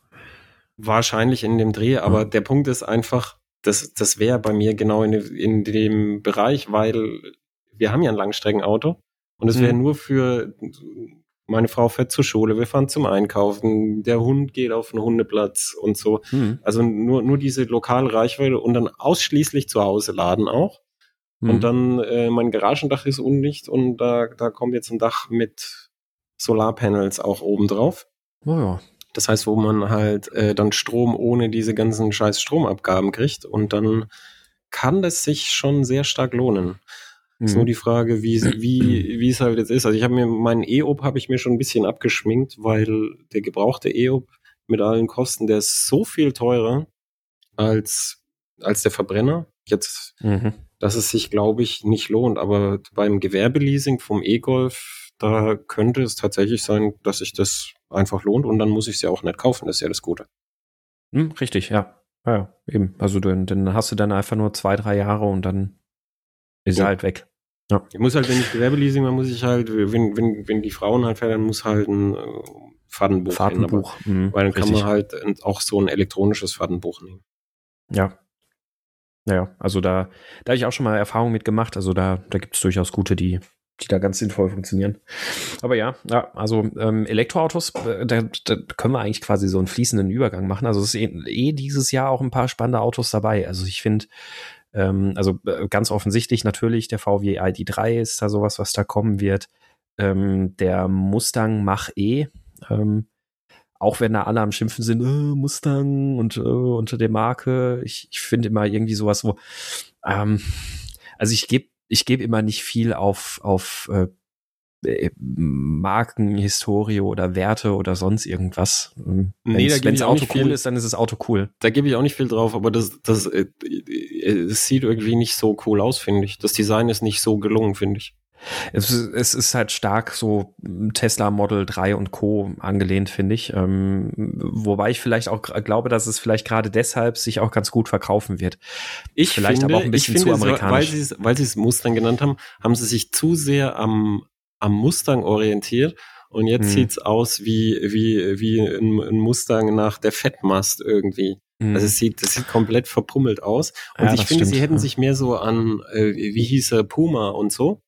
Wahrscheinlich in dem Dreh, aber mhm. der Punkt ist einfach, das, das wäre bei mir genau in, in dem Bereich, weil wir haben ja ein Langstreckenauto und es wäre mhm. nur für meine Frau fährt zur Schule, wir fahren zum Einkaufen, der Hund geht auf den Hundeplatz und so. Mhm. Also nur, nur diese lokale Reichweite und dann ausschließlich zu Hause laden auch. Mhm. Und dann äh, mein Garagendach ist undicht und da, da kommt jetzt ein Dach mit Solarpanels auch oben drauf. Oh ja. Das heißt, wo man halt äh, dann Strom ohne diese ganzen scheiß Stromabgaben kriegt und dann kann das sich schon sehr stark lohnen. Mhm. Ist nur die Frage, wie, wie, wie es halt jetzt ist. Also ich habe mir meinen E-Op habe ich mir schon ein bisschen abgeschminkt, weil der gebrauchte E-Op mit allen Kosten, der ist so viel teurer als als der Verbrenner. Jetzt, mhm. dass es sich, glaube ich, nicht lohnt. Aber beim Gewerbeleasing vom E-Golf, da könnte es tatsächlich sein, dass sich das einfach lohnt und dann muss ich es ja auch nicht kaufen. Das ist ja das Gute. Hm, richtig, ja. Ja, eben. Also dann, dann hast du dann einfach nur zwei, drei Jahre und dann ist ja. er halt weg. Ja. Ich muss halt, wenn ich Gewerbeleasing mache, muss ich halt, wenn, wenn, wenn die Frauen halt fährt, dann muss halt ein äh, Fahrtenbuch. Fahrtenbuch. Hin, mhm, weil dann richtig. kann man halt auch so ein elektronisches Fahrtenbuch nehmen. Ja. Naja, also da, da habe ich auch schon mal Erfahrungen mit gemacht. Also da, da gibt es durchaus gute, die, die da ganz sinnvoll funktionieren. Aber ja, ja also ähm, Elektroautos, äh, da, da können wir eigentlich quasi so einen fließenden Übergang machen. Also es ist eh, eh dieses Jahr auch ein paar spannende Autos dabei. Also ich finde, ähm, also äh, ganz offensichtlich natürlich der VW ID3 ist da sowas, was da kommen wird. Ähm, der Mustang Mach-E, ähm, auch wenn da alle am Schimpfen sind, äh, Mustang und äh, unter der Marke. Ich, ich finde immer irgendwie sowas, wo, ähm, also ich gebe ich gebe immer nicht viel auf, auf äh Markenhistorie oder Werte oder sonst irgendwas. Ähm, nee, da wenn Auto cool ist, dann ist das Auto cool. Da gebe ich auch nicht viel drauf, aber das, das, äh, es sieht irgendwie nicht so cool aus, finde ich. Das Design ist nicht so gelungen, finde ich. Es, es, ist halt stark so Tesla Model 3 und Co. angelehnt, finde ich. Ähm, wobei ich vielleicht auch glaube, dass es vielleicht gerade deshalb sich auch ganz gut verkaufen wird. Ich vielleicht finde, aber auch ein bisschen finde, zu amerikanisch. Weil sie es Mustang genannt haben, haben sie sich zu sehr am, am Mustang orientiert. Und jetzt hm. sieht's aus wie, wie, wie ein, ein Mustang nach der Fettmast irgendwie. Mhm. Also es sieht, das sieht komplett verpummelt aus. Und ja, ich finde, stimmt. sie hätten sich mehr so an, äh, wie hieß er, Puma und so.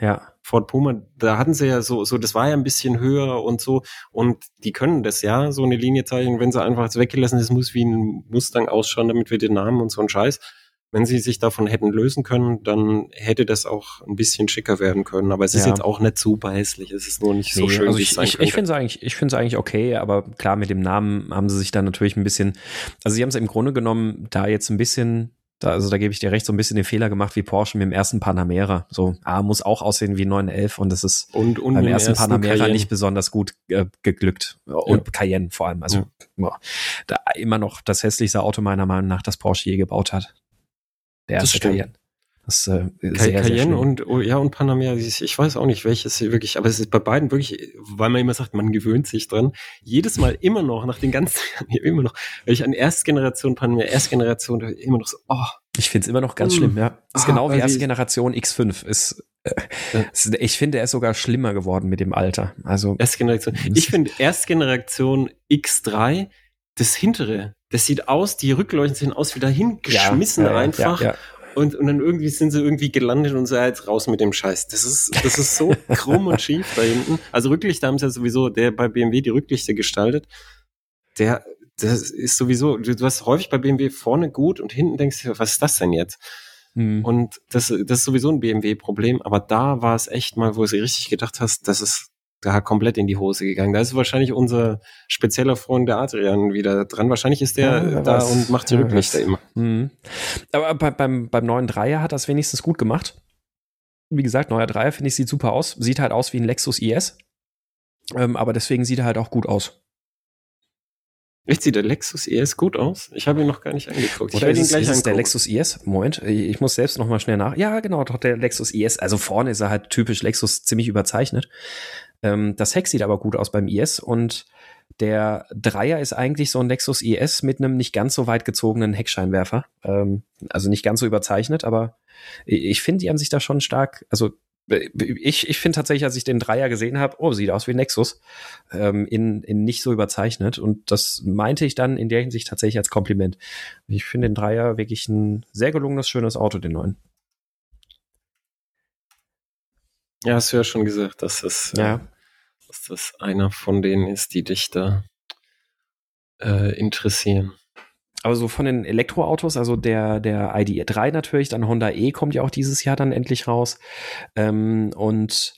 Ja. Ford Puma, da hatten sie ja so, so, das war ja ein bisschen höher und so. Und die können das ja, so eine Linie zeichnen, wenn sie einfach jetzt weggelassen ist, muss wie ein Mustang ausschauen, damit wir den Namen und so einen Scheiß. Wenn sie sich davon hätten lösen können, dann hätte das auch ein bisschen schicker werden können. Aber es ist ja. jetzt auch nicht super hässlich. Es ist nur nicht so nee, schön, also ich, wie es Ich, ich finde es eigentlich, ich finde es eigentlich okay, aber klar, mit dem Namen haben sie sich dann natürlich ein bisschen, also sie haben es im Grunde genommen da jetzt ein bisschen da, also da gebe ich dir recht, so ein bisschen den Fehler gemacht wie Porsche mit dem ersten Panamera. So, ah, muss auch aussehen wie 911 und das ist und, und beim ersten, ersten Panamera Cayenne. nicht besonders gut äh, geglückt. Und ja. Cayenne vor allem. Also ja. da immer noch das hässlichste Auto meiner Meinung nach, das Porsche je gebaut hat. Der erste Cayenne. Das, äh, sehr, Cayenne sehr und oh, ja und Panamera, ich weiß auch nicht, welches wirklich, aber es ist bei beiden wirklich, weil man immer sagt, man gewöhnt sich dran. Jedes Mal immer noch, nach den ganzen Jahren, immer noch, wenn ich an Erstgeneration Panamera, Erstgeneration, immer noch so, oh. Ich finde es immer noch ganz mm. schlimm, ja. Das ist ah, genau wie erste Generation X5. Ist, äh, ja. ist, ich finde, er ist sogar schlimmer geworden mit dem Alter. Also Erstgeneration. Ich finde Erstgeneration X3 das hintere, das sieht aus, die Rückleuchten sehen aus wie dahin geschmissen ja, ja, einfach. Ja, und, und dann irgendwie sind sie irgendwie gelandet und so jetzt raus mit dem Scheiß. Das ist, das ist so krumm und schief da hinten. Also Rücklichter haben sie ja sowieso, der bei BMW die Rücklichter gestaltet, der, das ist sowieso, du, du hast häufig bei BMW vorne gut und hinten denkst du, was ist das denn jetzt? Mhm. Und das, das ist sowieso ein BMW-Problem, aber da war es echt mal, wo du richtig gedacht hast, das ist da komplett in die Hose gegangen. Da ist wahrscheinlich unser spezieller Freund der Adrian wieder dran. Wahrscheinlich ist der ja, da weiß. und macht die Rücklichter immer. Mhm. Aber bei, beim, beim neuen Dreier hat das wenigstens gut gemacht. Wie gesagt, neuer Dreier finde ich sieht super aus. Sieht halt aus wie ein Lexus IS. Ähm, aber deswegen sieht er halt auch gut aus. Echt, sieht der Lexus IS gut aus? Ich habe ihn noch gar nicht angeguckt. Oder ich ist, ihn gleich ist es der Lexus IS? Moment, ich muss selbst noch mal schnell nach. Ja, genau, doch der Lexus IS. Also vorne ist er halt typisch Lexus ziemlich überzeichnet. Ähm, das Heck sieht aber gut aus beim IS und der Dreier ist eigentlich so ein Lexus IS mit einem nicht ganz so weit gezogenen Heckscheinwerfer. Ähm, also nicht ganz so überzeichnet, aber ich finde, die haben sich da schon stark, also ich, ich finde tatsächlich, als ich den Dreier gesehen habe, oh, sieht aus wie Nexus, ähm, in, in nicht so überzeichnet. Und das meinte ich dann in der Hinsicht tatsächlich als Kompliment. Ich finde den Dreier wirklich ein sehr gelungenes, schönes Auto, den neuen. Ja, hast du ja schon gesagt, dass das, äh, ja. dass das einer von denen ist, die dich da äh, interessieren. Aber so von den Elektroautos, also der, der ID3 natürlich, dann Honda E kommt ja auch dieses Jahr dann endlich raus. Ähm, und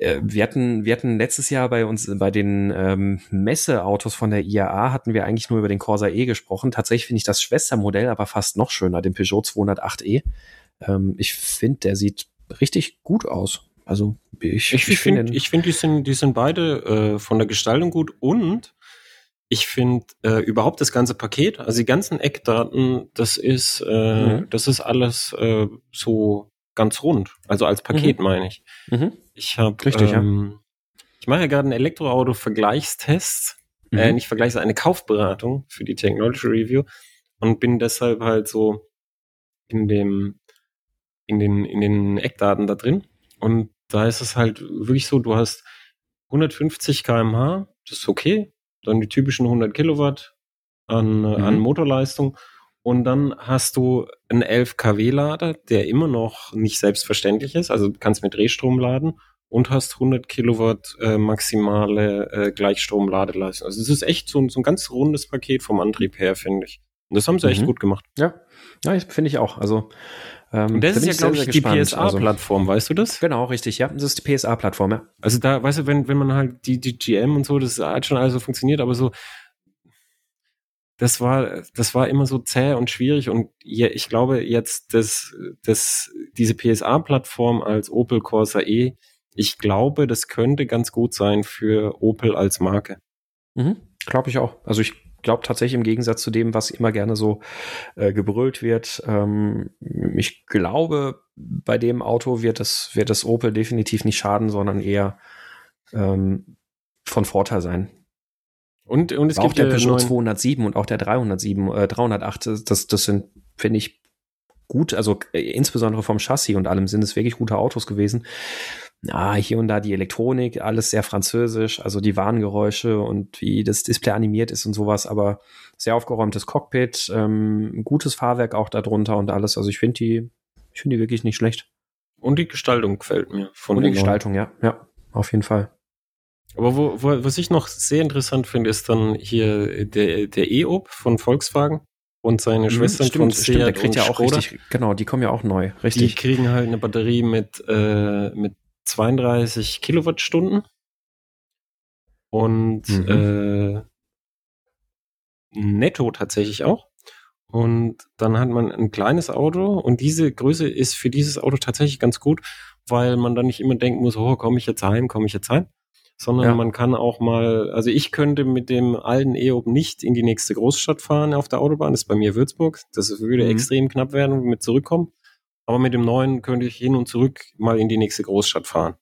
äh, wir hatten, wir hatten letztes Jahr bei uns, bei den ähm, Messeautos von der IAA hatten wir eigentlich nur über den Corsa E gesprochen. Tatsächlich finde ich das Schwestermodell aber fast noch schöner, den Peugeot 208e. Ähm, ich finde, der sieht richtig gut aus. Also ich, ich, ich finde, ich finde, die sind, die sind beide äh, von der Gestaltung gut und Ich finde äh, überhaupt das ganze Paket, also die ganzen Eckdaten, das ist, äh, mhm. das ist alles äh, so ganz rund. Also als Paket mhm. meine ich. Mhm. Ich habe, ähm, ja. ich mache ja gerade einen Elektroauto-Vergleichstest, äh, mhm. nicht Vergleichs, eine Kaufberatung für die Technology Review und bin deshalb halt so in dem, in den, in den Eckdaten da drin. Und da ist es halt wirklich so, du hast 150 kmh, das ist okay. Dann die typischen 100 Kilowatt an, mhm. an Motorleistung. Und dann hast du einen 11 kW Lader, der immer noch nicht selbstverständlich ist. Also du kannst mit Drehstrom laden und hast 100 Kilowatt äh, maximale äh, Gleichstrom-Ladeleistung. Also es ist echt so, so ein ganz rundes Paket vom Antrieb her, finde ich. Und das haben sie mhm. echt gut gemacht. Ja, ja finde ich auch. Also ähm, und das ist ja, glaube ich, die PSA-Plattform, also, weißt du das? Genau, richtig, ja. Das ist die PSA-Plattform, ja. Also da, weißt du, wenn, wenn man halt die, die GM und so, das hat schon alles so funktioniert, aber so, das war, das war immer so zäh und schwierig und ja, ich glaube jetzt, dass, dass diese PSA-Plattform als Opel Corsa E, ich glaube, das könnte ganz gut sein für Opel als Marke. Mhm, glaube ich auch. Also ich glaube tatsächlich im Gegensatz zu dem, was immer gerne so äh, gebrüllt wird, ähm, ich glaube, bei dem Auto wird es, wird es Opel definitiv nicht schaden, sondern eher ähm, von Vorteil sein. Und, und es auch gibt der Peugeot 207 und auch der 307, äh, 308, das, das sind, finde ich, gut, also äh, insbesondere vom Chassis und allem sind es wirklich gute Autos gewesen ah, hier und da die Elektronik, alles sehr französisch, also die Warngeräusche und wie das Display animiert ist und sowas, aber sehr aufgeräumtes Cockpit, ähm, gutes Fahrwerk auch darunter und alles. Also ich finde die, ich finde die wirklich nicht schlecht. Und die Gestaltung gefällt mir. Von und die Gestaltung, ja, ja, auf jeden Fall. Aber wo, wo, was ich noch sehr interessant finde, ist dann hier der, der E-Op von Volkswagen und seine mhm, Schwestern stimmt, von Seat stimmt, der kriegt ja auch Skoda. richtig, genau, die kommen ja auch neu, richtig. Die kriegen halt eine Batterie mit, äh, mit 32 Kilowattstunden. Und mhm. äh, netto tatsächlich auch. Und dann hat man ein kleines Auto und diese Größe ist für dieses Auto tatsächlich ganz gut, weil man dann nicht immer denken muss, oh, komme ich jetzt heim, komme ich jetzt heim, sondern ja. man kann auch mal, also ich könnte mit dem alten EOB nicht in die nächste Großstadt fahren auf der Autobahn, das ist bei mir Würzburg, das würde mhm. extrem knapp werden mit zurückkommen. Aber mit dem neuen könnte ich hin und zurück mal in die nächste Großstadt fahren.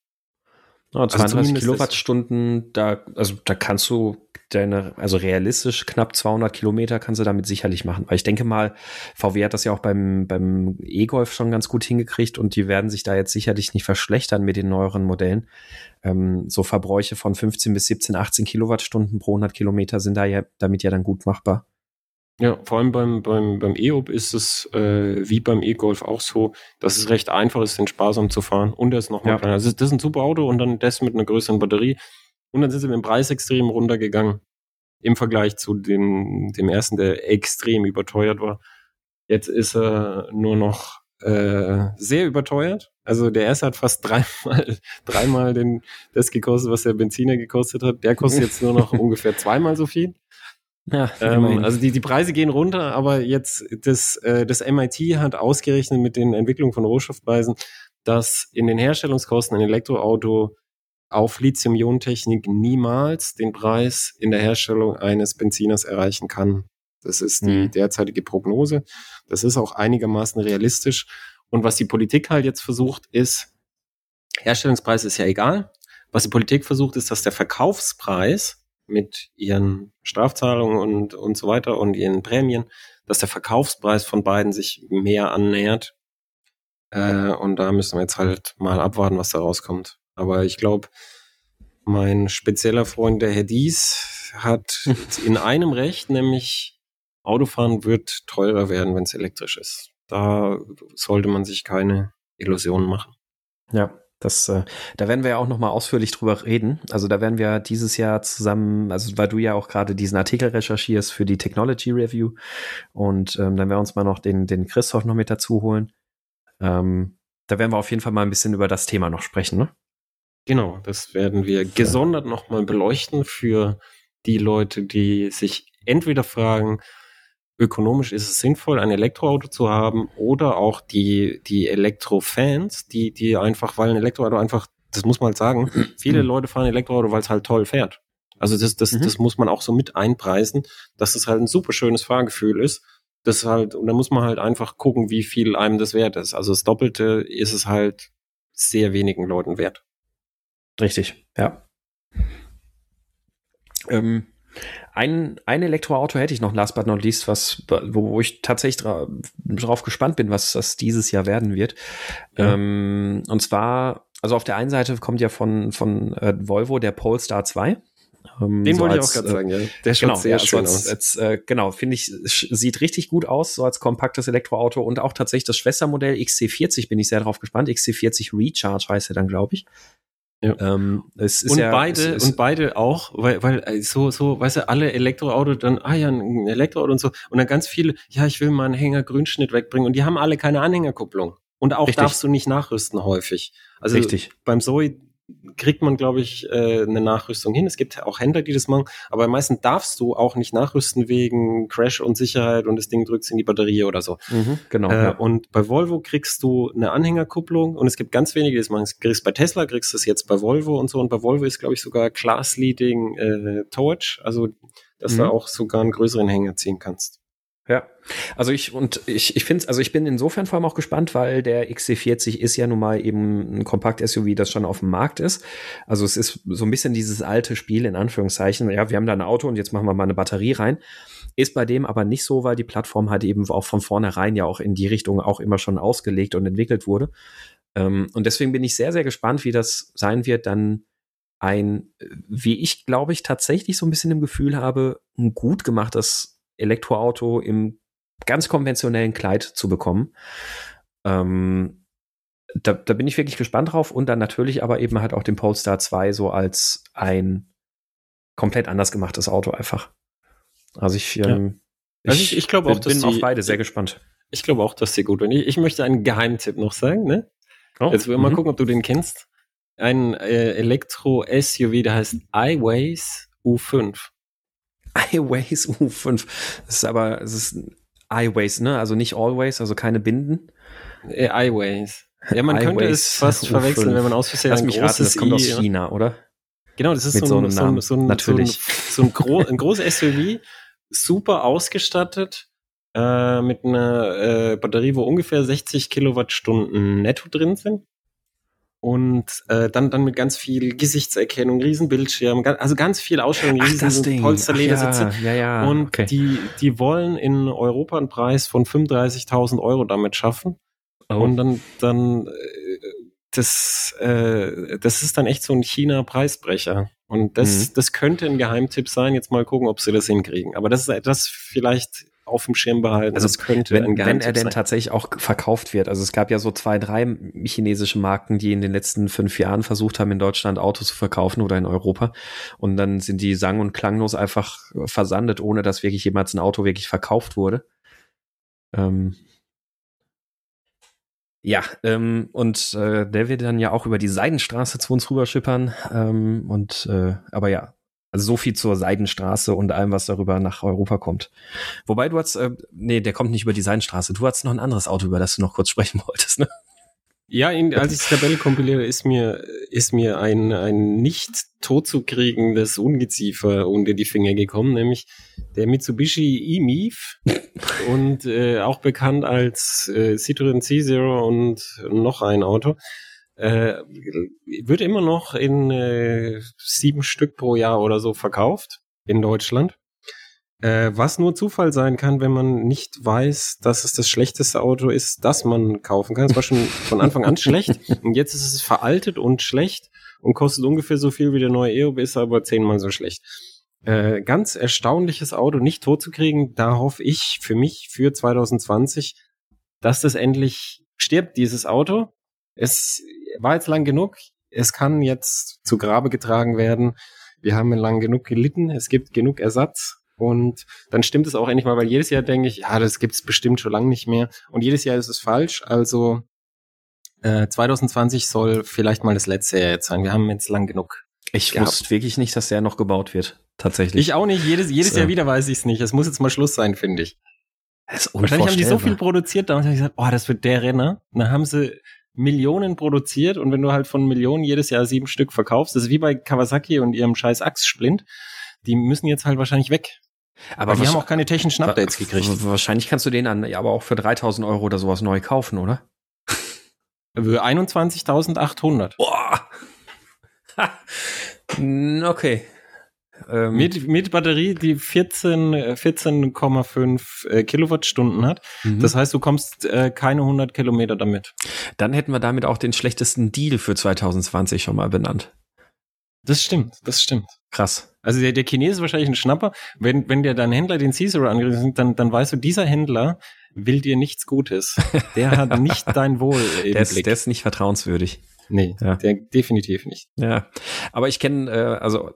Ja, 32 also Kilowattstunden, da, also da kannst du deine, also realistisch knapp 200 Kilometer kannst du damit sicherlich machen. Weil ich denke mal, VW hat das ja auch beim, beim E-Golf schon ganz gut hingekriegt und die werden sich da jetzt sicherlich nicht verschlechtern mit den neueren Modellen. Ähm, so Verbräuche von 15 bis 17, 18 Kilowattstunden pro 100 Kilometer sind da ja damit ja dann gut machbar. Ja, vor allem beim, beim, beim E-Up ist es äh, wie beim E-Golf auch so, dass es recht einfach ist, den sparsam zu fahren. Und er ist nochmal ja. kleiner. Also das ist ein super Auto und dann das mit einer größeren Batterie. Und dann sind sie mit dem Preis extrem runtergegangen im Vergleich zu dem, dem ersten, der extrem überteuert war. Jetzt ist er nur noch äh, sehr überteuert. Also der erste hat fast dreimal, dreimal den, das gekostet, was der Benziner gekostet hat. Der kostet jetzt nur noch ungefähr zweimal so viel. Ja, ähm, also die, die Preise gehen runter, aber jetzt das, äh, das MIT hat ausgerechnet mit den Entwicklungen von Rohstoffpreisen, dass in den Herstellungskosten ein Elektroauto auf Lithium-Ionen-Technik niemals den Preis in der Herstellung eines Benziners erreichen kann. Das ist die mhm. derzeitige Prognose. Das ist auch einigermaßen realistisch. Und was die Politik halt jetzt versucht, ist, Herstellungspreis ist ja egal. Was die Politik versucht, ist, dass der Verkaufspreis mit ihren Strafzahlungen und, und so weiter und ihren Prämien, dass der Verkaufspreis von beiden sich mehr annähert. Äh, und da müssen wir jetzt halt mal abwarten, was da rauskommt. Aber ich glaube, mein spezieller Freund, der Herr Dies, hat in einem Recht, nämlich Autofahren wird teurer werden, wenn es elektrisch ist. Da sollte man sich keine Illusionen machen. Ja, das, äh, da werden wir ja auch noch mal ausführlich drüber reden. Also da werden wir dieses Jahr zusammen, also weil du ja auch gerade diesen Artikel recherchierst für die Technology Review und ähm, dann werden wir uns mal noch den, den Christoph noch mit dazu holen. Ähm, da werden wir auf jeden Fall mal ein bisschen über das Thema noch sprechen, ne? Genau, das werden wir gesondert noch mal beleuchten für die Leute, die sich entweder fragen, ökonomisch ist es sinnvoll, ein Elektroauto zu haben oder auch die, die Elektrofans, die, die einfach, weil ein Elektroauto einfach, das muss man halt sagen, viele Leute fahren Elektroauto, weil es halt toll fährt. Also das, das, mhm. das muss man auch so mit einpreisen, dass es halt ein super schönes Fahrgefühl ist. Das halt, und da muss man halt einfach gucken, wie viel einem das wert ist. Also das Doppelte ist es halt sehr wenigen Leuten wert. Richtig, ja. Ähm, ein, ein Elektroauto hätte ich noch, last but not least, was, wo, wo ich tatsächlich dra drauf gespannt bin, was das dieses Jahr werden wird. Ja. Ähm, und zwar, also auf der einen Seite kommt ja von, von äh, Volvo der Polestar 2. Ähm, Den so wollte als, ich auch gerade sagen, ja. Der schaut genau, sehr ja, schön als, aus. Als, äh, genau, finde ich, sieht richtig gut aus, so als kompaktes Elektroauto und auch tatsächlich das Schwestermodell XC40 bin ich sehr drauf gespannt. XC40 Recharge heißt er dann, glaube ich. Ja. Ähm, es ist und ja, beide es, es, und beide auch, weil weil äh, so so, weißt du, alle Elektroauto dann ah ja ein Elektroauto und so und dann ganz viele, ja ich will mal einen Hänger Grünschnitt wegbringen und die haben alle keine Anhängerkupplung und auch Richtig. darfst du nicht nachrüsten häufig. Also Richtig. beim Zoe kriegt man, glaube ich, äh, eine Nachrüstung hin. Es gibt auch Händler, die das machen, aber meistens darfst du auch nicht nachrüsten wegen Crash und Sicherheit und das Ding drückt in die Batterie oder so. Mhm, genau. Äh, ja. Und bei Volvo kriegst du eine Anhängerkupplung und es gibt ganz wenige, die das machen. Kriegst bei Tesla, kriegst du es jetzt bei Volvo und so und bei Volvo ist, glaube ich, sogar Class Leading äh, Towage, also dass mhm. du auch sogar einen größeren Hänger ziehen kannst. Ja, also ich und ich, ich finde also ich bin insofern vor allem auch gespannt, weil der XC40 ist ja nun mal eben ein Kompakt-SUV, das schon auf dem Markt ist. Also es ist so ein bisschen dieses alte Spiel in Anführungszeichen. Ja, wir haben da ein Auto und jetzt machen wir mal eine Batterie rein. Ist bei dem aber nicht so, weil die Plattform halt eben auch von vornherein ja auch in die Richtung auch immer schon ausgelegt und entwickelt wurde. Ähm, und deswegen bin ich sehr, sehr gespannt, wie das sein wird, dann ein, wie ich glaube ich tatsächlich so ein bisschen im Gefühl habe, ein gut gemachtes Elektroauto im ganz konventionellen Kleid zu bekommen. Ähm, da, da bin ich wirklich gespannt drauf und dann natürlich aber eben halt auch den Polestar 2 so als ein komplett anders gemachtes Auto einfach. Also ich, ähm, ja. also ich, ich, ich glaube auch, bin auf beide sehr gespannt. Ich glaube auch, dass sie gut werden. Ich, ich möchte einen Geheimtipp noch sagen, ne? Oh, Jetzt will wir mal mhm. gucken, ob du den kennst. Ein äh, Elektro-SUV, der heißt iWays U5 iWays U5. Das ist aber, es ist iWays, ne? Also nicht Always, also keine Binden. Äh, iWays. Ja, man könnte es fast U5. verwechseln, wenn man aus Versehen Lass mich raten, das kommt I, aus China, oder? Genau, das ist Mit so, ein, so, ein, so, ein, Natürlich. so ein, so ein, gro ein großes SUV, super ausgestattet, äh, mit einer äh, Batterie, wo ungefähr 60 Kilowattstunden netto drin sind und äh, dann dann mit ganz viel Gesichtserkennung, Riesenbildschirm, also ganz viel Ausstellung, riesen Polsterledersitze. Ja, ja, ja, und okay. die die wollen in Europa einen Preis von 35.000 Euro damit schaffen. Oh. Und dann dann äh, das äh, das ist dann echt so ein China Preisbrecher. Und das mhm. das könnte ein Geheimtipp sein. Jetzt mal gucken, ob sie das hinkriegen. Aber das ist etwas vielleicht auf dem Schirm behalten. Also es könnte wenn, wenn er denn sein. tatsächlich auch verkauft wird. Also es gab ja so zwei, drei chinesische Marken, die in den letzten fünf Jahren versucht haben, in Deutschland Autos zu verkaufen oder in Europa. Und dann sind die sang- und klanglos einfach versandet, ohne dass wirklich jemals ein Auto wirklich verkauft wurde. Ähm, ja, ähm, und äh, der wird dann ja auch über die Seidenstraße zu uns rüberschippern. Ähm, und äh, aber ja, also so viel zur Seidenstraße und allem, was darüber nach Europa kommt. Wobei du hast, äh, nee, der kommt nicht über die Seidenstraße. Du hast noch ein anderes Auto, über das du noch kurz sprechen wolltest, ne? Ja, in, als ich die Tabelle kompiliere, ist mir, ist mir ein, ein nicht totzukriegendes Ungeziefer unter die Finger gekommen, nämlich der Mitsubishi E-Miv und äh, auch bekannt als äh, Citroën C0 und noch ein Auto äh, wird immer noch in äh, sieben Stück pro Jahr oder so verkauft in Deutschland. Äh, was nur Zufall sein kann, wenn man nicht weiß, dass es das schlechteste Auto ist, das man kaufen kann. Es war schon von Anfang an schlecht und jetzt ist es veraltet und schlecht und kostet ungefähr so viel wie der neue EOB, ist aber zehnmal so schlecht. Äh, ganz erstaunliches Auto, nicht tot zu kriegen. Da hoffe ich für mich für 2020, dass das endlich stirbt, dieses Auto. Es war jetzt lang genug. Es kann jetzt zu Grabe getragen werden. Wir haben lang genug gelitten. Es gibt genug Ersatz. Und dann stimmt es auch endlich mal, weil jedes Jahr denke ich, ja, das gibt's bestimmt schon lange nicht mehr. Und jedes Jahr ist es falsch. Also äh, 2020 soll vielleicht mal das letzte Jahr jetzt sein. Wir haben jetzt lang genug. Ich gehabt. wusste wirklich nicht, dass der noch gebaut wird. Tatsächlich. Ich auch nicht. Jedes, jedes so. Jahr wieder weiß ich es nicht. Es muss jetzt mal Schluss sein, finde ich. Das ist Wahrscheinlich haben die so viel produziert, da haben sie gesagt, oh, das wird der Renner. Und dann haben sie Millionen produziert und wenn du halt von Millionen jedes Jahr sieben Stück verkaufst, das ist wie bei Kawasaki und ihrem scheiß Achssplint, die müssen jetzt halt wahrscheinlich weg. Aber die haben auch keine technischen Updates gekriegt. Wahrscheinlich kannst du den dann aber auch für 3000 Euro oder sowas neu kaufen, oder? Für 21.800. Boah! okay. Ähm, mit, mit Batterie, die 14, 14,5 äh, Kilowattstunden hat. Mhm. Das heißt, du kommst äh, keine 100 Kilometer damit. Dann hätten wir damit auch den schlechtesten Deal für 2020 schon mal benannt. Das stimmt, das stimmt. Krass. Also der, der Chinese ist wahrscheinlich ein Schnapper. Wenn, wenn der dein Händler den Cicero angegriffen dann, dann weißt du, dieser Händler will dir nichts Gutes. Der hat nicht dein Wohl im der ist, Blick. Der ist nicht vertrauenswürdig. Nee, ja. der, definitiv nicht. Ja, aber ich kenne, äh, also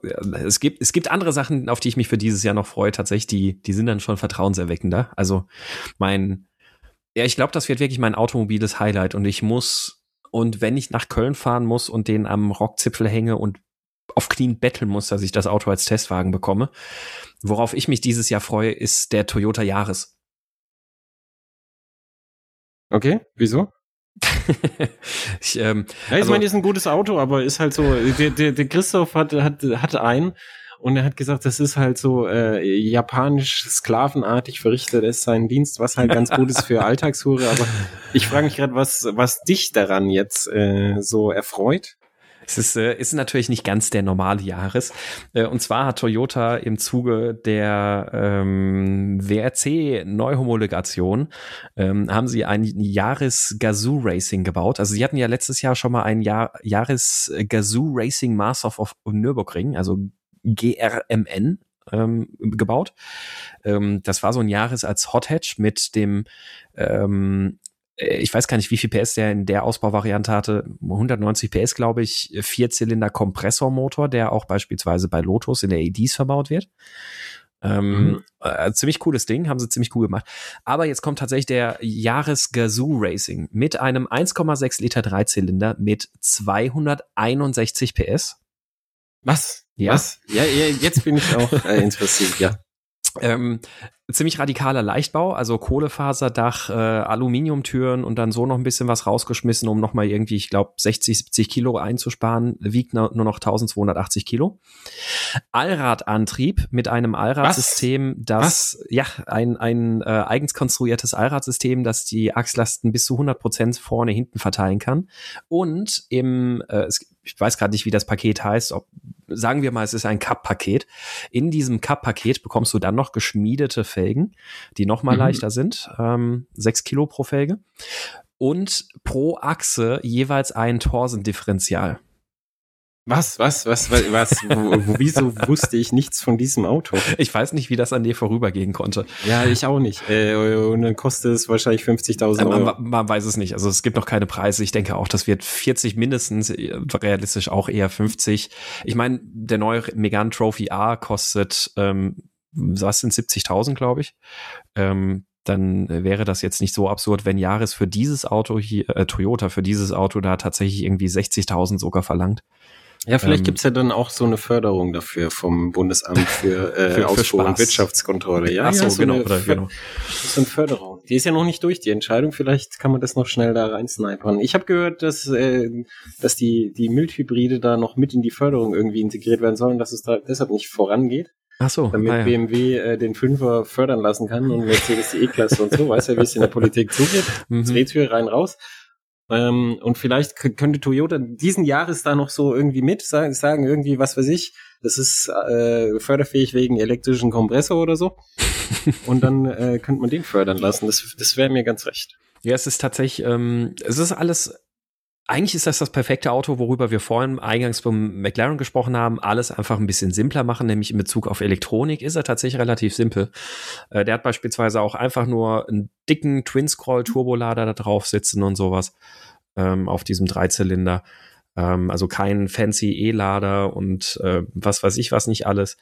es gibt, es gibt andere Sachen, auf die ich mich für dieses Jahr noch freue, tatsächlich, die, die sind dann schon vertrauenserweckender. Also mein, ja, ich glaube, das wird wirklich mein automobiles Highlight und ich muss, und wenn ich nach Köln fahren muss und den am Rockzipfel hänge und auf Knien betteln muss, dass ich das Auto als Testwagen bekomme. Worauf ich mich dieses Jahr freue, ist der Toyota Yaris. Okay, wieso? ich, ähm, ja, ich also, meine, ist ein gutes Auto, aber ist halt so, der, der, der Christoph hat, hat, hatte einen und er hat gesagt, das ist halt so äh, japanisch sklavenartig verrichtet ist sein Dienst, was halt ganz gut ist für Alltagshure. Aber ich frage mich gerade, was, was dich daran jetzt äh, so erfreut? Es ist, äh, ist natürlich nicht ganz der normale Jahres. Äh, und zwar hat Toyota im Zuge der ähm, WRC-Neuhomologation ähm, haben sie ein Jahres Gazoo Racing gebaut. Also sie hatten ja letztes Jahr schon mal ein Jahr, Jahres Gazoo Racing Master of, Nürburgring, also GRMN ähm, gebaut. Ähm, das war so ein Jahres als Hot Hatch mit dem ähm, äh, ich weiß gar nicht, wie viel PS der in der Ausbauvariante hatte. 190 PS, glaube ich, Vierzylinder Kompressormotor, der auch beispielsweise bei Lotus in der EDs verbaut wird. Ähm, mhm. äh, ziemlich cooles Ding, haben sie ziemlich cool gemacht. Aber jetzt kommt tatsächlich der Jahres Gazoo Racing mit einem 1,6 Liter Dreizylinder mit 261 PS. Was? Ja. Was? Ja, ja jetzt bin ich auch äh, interessiert, ja. Ähm, ziemlich radikaler Leichtbau, also Kohlefaserdach, äh, Aluminiumtüren und dann so noch ein bisschen was rausgeschmissen, um nochmal irgendwie, ich glaube, 60, 70 Kilo einzusparen, wiegt nur noch 1280 Kilo. Allradantrieb mit einem Allradsystem, das, was? ja, ein, ein äh, eigens konstruiertes Allradsystem, das die Achslasten bis zu 100 Prozent vorne, hinten verteilen kann. Und im, äh, ich weiß gerade nicht, wie das Paket heißt, ob, sagen wir mal, es ist ein Cup-Paket. In diesem Cup-Paket bekommst du dann noch geschmiedete Felgen, die noch mal mhm. leichter sind, ähm, sechs Kilo pro Felge. Und pro Achse jeweils ein Torsendifferential. Was, was, was, was, was wieso wusste ich nichts von diesem Auto? Ich weiß nicht, wie das an dir vorübergehen konnte. Ja, ich auch nicht. Äh, und dann kostet es wahrscheinlich 50.000 Euro. Man, man, weiß es nicht. Also es gibt noch keine Preise. Ich denke auch, das wird 40 mindestens, äh, realistisch auch eher 50. Ich meine, der neue Megan Trophy A kostet, ähm, was sind 70.000, glaube ich. Ähm, dann wäre das jetzt nicht so absurd, wenn Jahres für dieses Auto hier, äh, Toyota für dieses Auto da tatsächlich irgendwie 60.000 sogar verlangt. Ja, vielleicht ähm, gibt's ja dann auch so eine Förderung dafür vom Bundesamt für, äh, für, Ausfuhr und Wirtschaftskontrolle. Ja, Ach so, ja, so genau, oder, genau. So eine Förderung. Die ist ja noch nicht durch, die Entscheidung. Vielleicht kann man das noch schnell da reinsnipern. Ich habe gehört, dass, äh, dass die, die Mildhybride da noch mit in die Förderung irgendwie integriert werden sollen, dass es da deshalb nicht vorangeht. Ach so. Damit ah, ja. BMW äh, den Fünfer fördern lassen kann und Mercedes die E-Klasse und so. Weißt ja, wie es in der Politik zugeht. Mhm. Drehtür rein, raus. Ähm, und vielleicht könnte Toyota diesen Jahres da noch so irgendwie mit sagen, sagen irgendwie, was weiß ich, das ist äh, förderfähig wegen elektrischen Kompressor oder so. und dann äh, könnte man den fördern lassen. Das, das wäre mir ganz recht. Ja, es ist tatsächlich, ähm, es ist alles eigentlich ist das das perfekte Auto, worüber wir vorhin eingangs vom McLaren gesprochen haben. Alles einfach ein bisschen simpler machen, nämlich in Bezug auf Elektronik ist er tatsächlich relativ simpel. Äh, der hat beispielsweise auch einfach nur einen dicken Twin-Scroll-Turbolader da drauf sitzen und sowas ähm, auf diesem Dreizylinder. Ähm, also kein fancy E-Lader und äh, was weiß ich was nicht alles,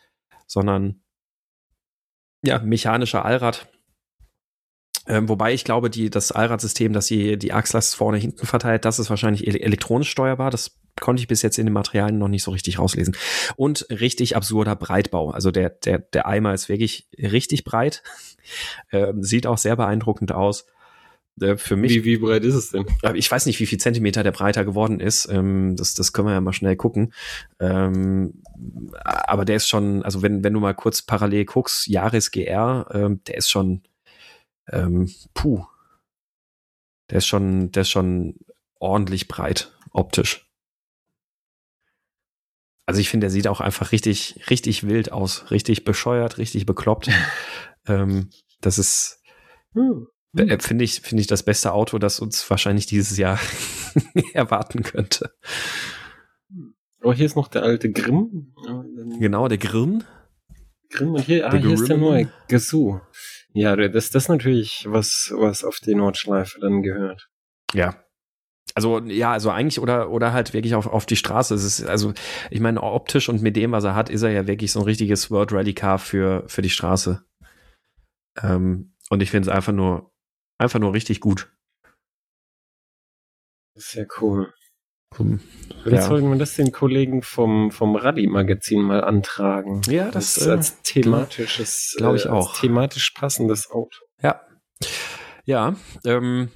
sondern ja, mechanischer Allrad ähm, wobei ich glaube, die, das Allradsystem, das die, die Achslast vorne hinten verteilt, das ist wahrscheinlich elektronisch steuerbar. Das konnte ich bis jetzt in den Materialien noch nicht so richtig rauslesen. Und richtig absurder Breitbau. Also der, der, der Eimer ist wirklich richtig breit. Ähm, sieht auch sehr beeindruckend aus. äh, für mich. Wie, wie breit ist es denn? Ich weiß nicht, wie viel Zentimeter der breiter geworden ist. Ähm, das, das können wir ja mal schnell gucken. Ähm, aber der ist schon, also wenn, wenn du mal kurz parallel guckst, Jahres GR, ähm, der ist schon, ähm, puh. Der ist schon, der ist schon ordentlich breit, optisch. Also ich finde, der sieht auch einfach richtig, richtig wild aus, richtig bescheuert, richtig bekloppt. ähm, das ist, hm. Äh, finde ich, finde ich das beste Auto, das uns wahrscheinlich dieses Jahr erwarten könnte. Oh, hier ist noch der alte Grimm. Genau, der Grimm. Grimm und hier, ah, hier ist der neue Gazoo. Ja, das, das ist natürlich was, was auf die Nordschleife dann gehört. Ja, also ja, also eigentlich oder oder halt wirklich auf, auf die Straße. Es ist also, ich meine optisch und mit dem, was er hat, ist er ja wirklich so ein richtiges World Rally Car für für die Straße. Ähm, und ich finde es einfach nur einfach nur richtig gut. Sehr cool. Hm, Vielleicht ja. sollten wir das den Kollegen vom, vom Rallye-Magazin mal antragen. Ja, das, das als äh, thematisches, glaube ich äh, auch. thematisch passendes Auto. Ja. Ja, ähm,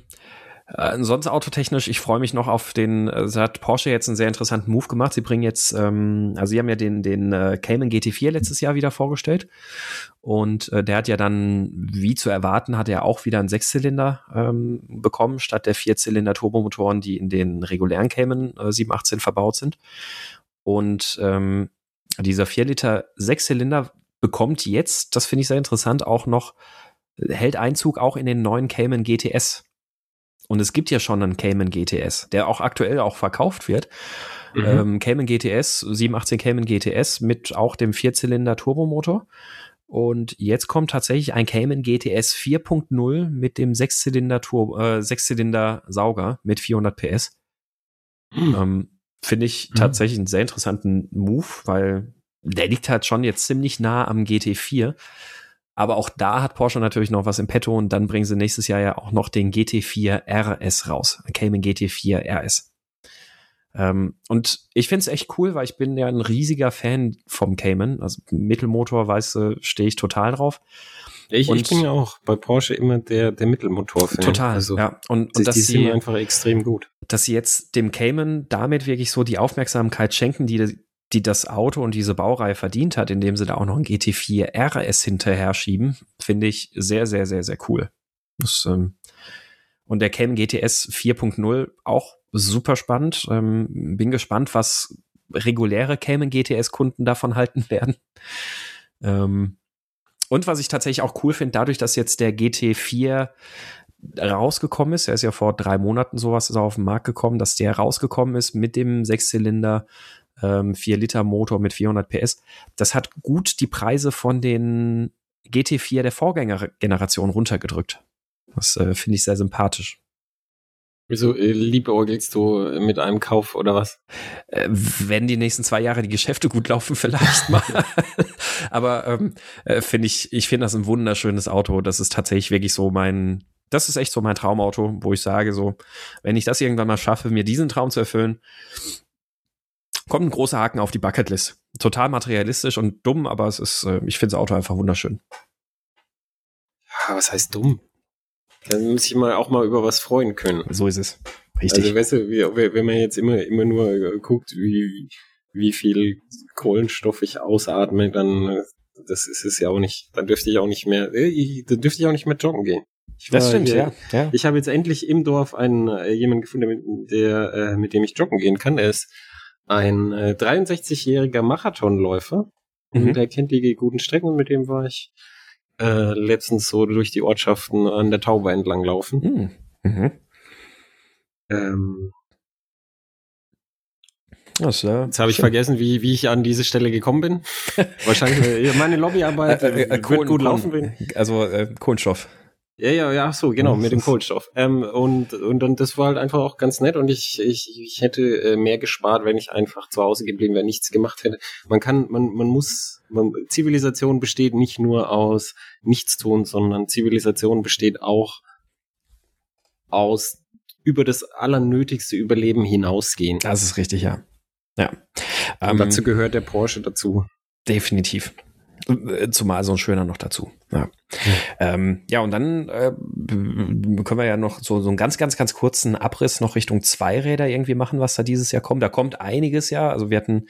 äh, sonst autotechnisch, ich freue mich noch auf den, äh, also hat Porsche jetzt einen sehr interessanten Move gemacht. Sie bringen jetzt, ähm, also sie haben ja den, den äh, Cayman GT4 letztes Jahr wieder vorgestellt. Und äh, der hat ja dann, wie zu erwarten, hat er auch wieder einen Sechszylinder ähm, bekommen, statt der Vierzylinder Turbomotoren, die in den regulären Cayman äh, 718 verbaut sind. Und ähm, dieser 4 Liter Sechszylinder bekommt jetzt, das finde ich sehr interessant, auch noch, hält Einzug auch in den neuen Cayman GTS. Und es gibt ja schon einen Cayman GTS, der auch aktuell auch verkauft wird. Mhm. Ähm, Cayman GTS, 718 Cayman GTS mit auch dem Vierzylinder Turbomotor. Und jetzt kommt tatsächlich ein Cayman GTS 4.0 mit dem Sechszylinder Turbo, äh, Sechszylinder Sauger mit 400 PS. Mhm. Ähm, Finde ich mhm. tatsächlich einen sehr interessanten Move, weil der liegt halt schon jetzt ziemlich nah am GT4. Aber auch da hat Porsche natürlich noch was im Petto und dann bringen sie nächstes Jahr ja auch noch den GT4 RS raus. Cayman GT4 RS. Ähm, und ich finde es echt cool, weil ich bin ja ein riesiger Fan vom Cayman. Also Mittelmotor, weißt du, stehe ich total drauf. Ich, und ich bin ja auch bei Porsche immer der, der Mittelmotor-Fan. Total, also, ja. Und, und die, die einfach extrem gut. Dass sie jetzt dem Cayman damit wirklich so die Aufmerksamkeit schenken, die die das Auto und diese Baureihe verdient hat, indem sie da auch noch ein GT4 RS hinterher schieben, finde ich sehr, sehr, sehr, sehr cool. Das, ähm, und der Cayman GTS 4.0 auch super spannend. Ähm, bin gespannt, was reguläre Cayman GTS-Kunden davon halten werden. Ähm, und was ich tatsächlich auch cool finde, dadurch, dass jetzt der GT4 rausgekommen ist, er ist ja vor drei Monaten sowas ist auf den Markt gekommen, dass der rausgekommen ist mit dem Sechszylinder ähm, 4 Liter Motor mit 400 PS. Das hat gut die Preise von den GT4 der Vorgängergeneration runtergedrückt. Das äh, finde ich sehr sympathisch. Wieso äh, liebäugelst du mit einem Kauf oder was? Äh, wenn die nächsten zwei Jahre die Geschäfte gut laufen, vielleicht mal. Aber ähm, äh, finde ich, ich finde das ein wunderschönes Auto. Das ist tatsächlich wirklich so mein, das ist echt so mein Traumauto, wo ich sage so, wenn ich das irgendwann mal schaffe, mir diesen Traum zu erfüllen, kommt ein großer Haken auf die Bucketlist. Total materialistisch und dumm, aber es ist, äh, ich finde das Auto einfach wunderschön. Ja, was heißt dumm? Dann muss ich mal auch mal über was freuen können. So ist es. Richtig. Also, weißt du, wenn man jetzt immer, immer nur äh, guckt, wie, wie viel Kohlenstoff ich ausatme, dann, äh, das ist es ja auch nicht, dann dürfte ich auch nicht mehr, dann dürfte ich auch nicht mehr joggen gehen. Ich das stimmt, ja, ja. Ich habe jetzt endlich im Dorf einen, äh, jemanden gefunden, der, äh, mit dem ich joggen gehen kann. Er ist ein äh, 63-jähriger Marathonläufer. Mhm. Der kennt die guten Strecken und mit dem war ich äh, letztens so durch die Ortschaften an der Taube entlang laufen. Mhm. Mhm. Ähm, das, ja, Jetzt habe ich vergessen, wie, wie ich an diese Stelle gekommen bin. Wahrscheinlich äh, meine Lobbyarbeit äh, äh, wird gut laufen. Bin. Also äh, Kohlenstoff. Ja, ja, ja, so, genau, mit dem Kohlenstoff. Ähm, und, und, und das war halt einfach auch ganz nett und ich, ich, ich hätte äh, mehr gespart, wenn ich einfach zu Hause geblieben wäre, nichts gemacht hätte. Man kann, man, man muss, man, Zivilisation besteht nicht nur aus Nichtstun, sondern Zivilisation besteht auch aus über das allernötigste Überleben hinausgehen. Das ist richtig, ja. Ja. Ähm, dazu gehört der Porsche dazu. Definitiv. Äh, zumal so ein schöner noch dazu. Ja, mhm. ähm, ja und dann äh, können wir ja noch so, so einen ganz, ganz, ganz kurzen Abriss noch Richtung Zweiräder irgendwie machen, was da dieses Jahr kommt. Da kommt einiges ja. Also wir hatten,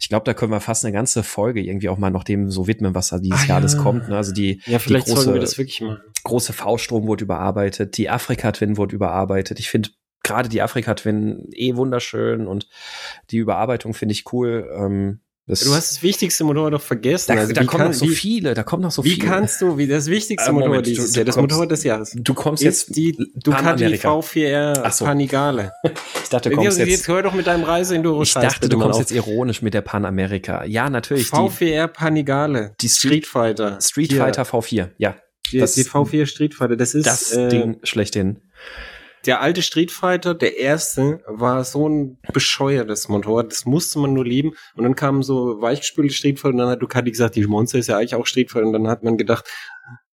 ich glaube, da können wir fast eine ganze Folge irgendwie auch mal noch dem so widmen, was da dieses ah, Jahr alles kommt. Ne? Also die, ja, vielleicht die große, wir das wirklich machen. große V-Strom wurde überarbeitet, die Afrika-Twin wurde überarbeitet. Ich finde gerade die Afrika-Twin eh wunderschön und die Überarbeitung finde ich cool. Ähm, das du hast das wichtigste Motorrad doch vergessen. Da, also, da kommen noch so wie, viele, da kommen noch so wie viele. Wie kannst du, wie das wichtigste äh, Moment, Motorrad dieses Jahr, das kommst, Motorrad des Jahres. Du kommst jetzt die Ducati V4R so. Panigale. ich dachte, du kommst jetzt, jetzt hör doch mit deinem Reise Enduro Ich dachte, du kommst jetzt ironisch mit der Panamerika. Ja, natürlich. V4R Panigale. Die Street, Fighter. Street Fighter V4, ja. Die, das, die V4 Street Fighter, das ist das äh, Ding schlechthin der alte Street Fighter, der erste, war so ein bescheuertes Motorrad. Das musste man nur lieben. Und dann kam so weichgespülte Street Fighter und dann hat Ducati gesagt, die Monster ist ja eigentlich auch Street Fighter. Und dann hat man gedacht,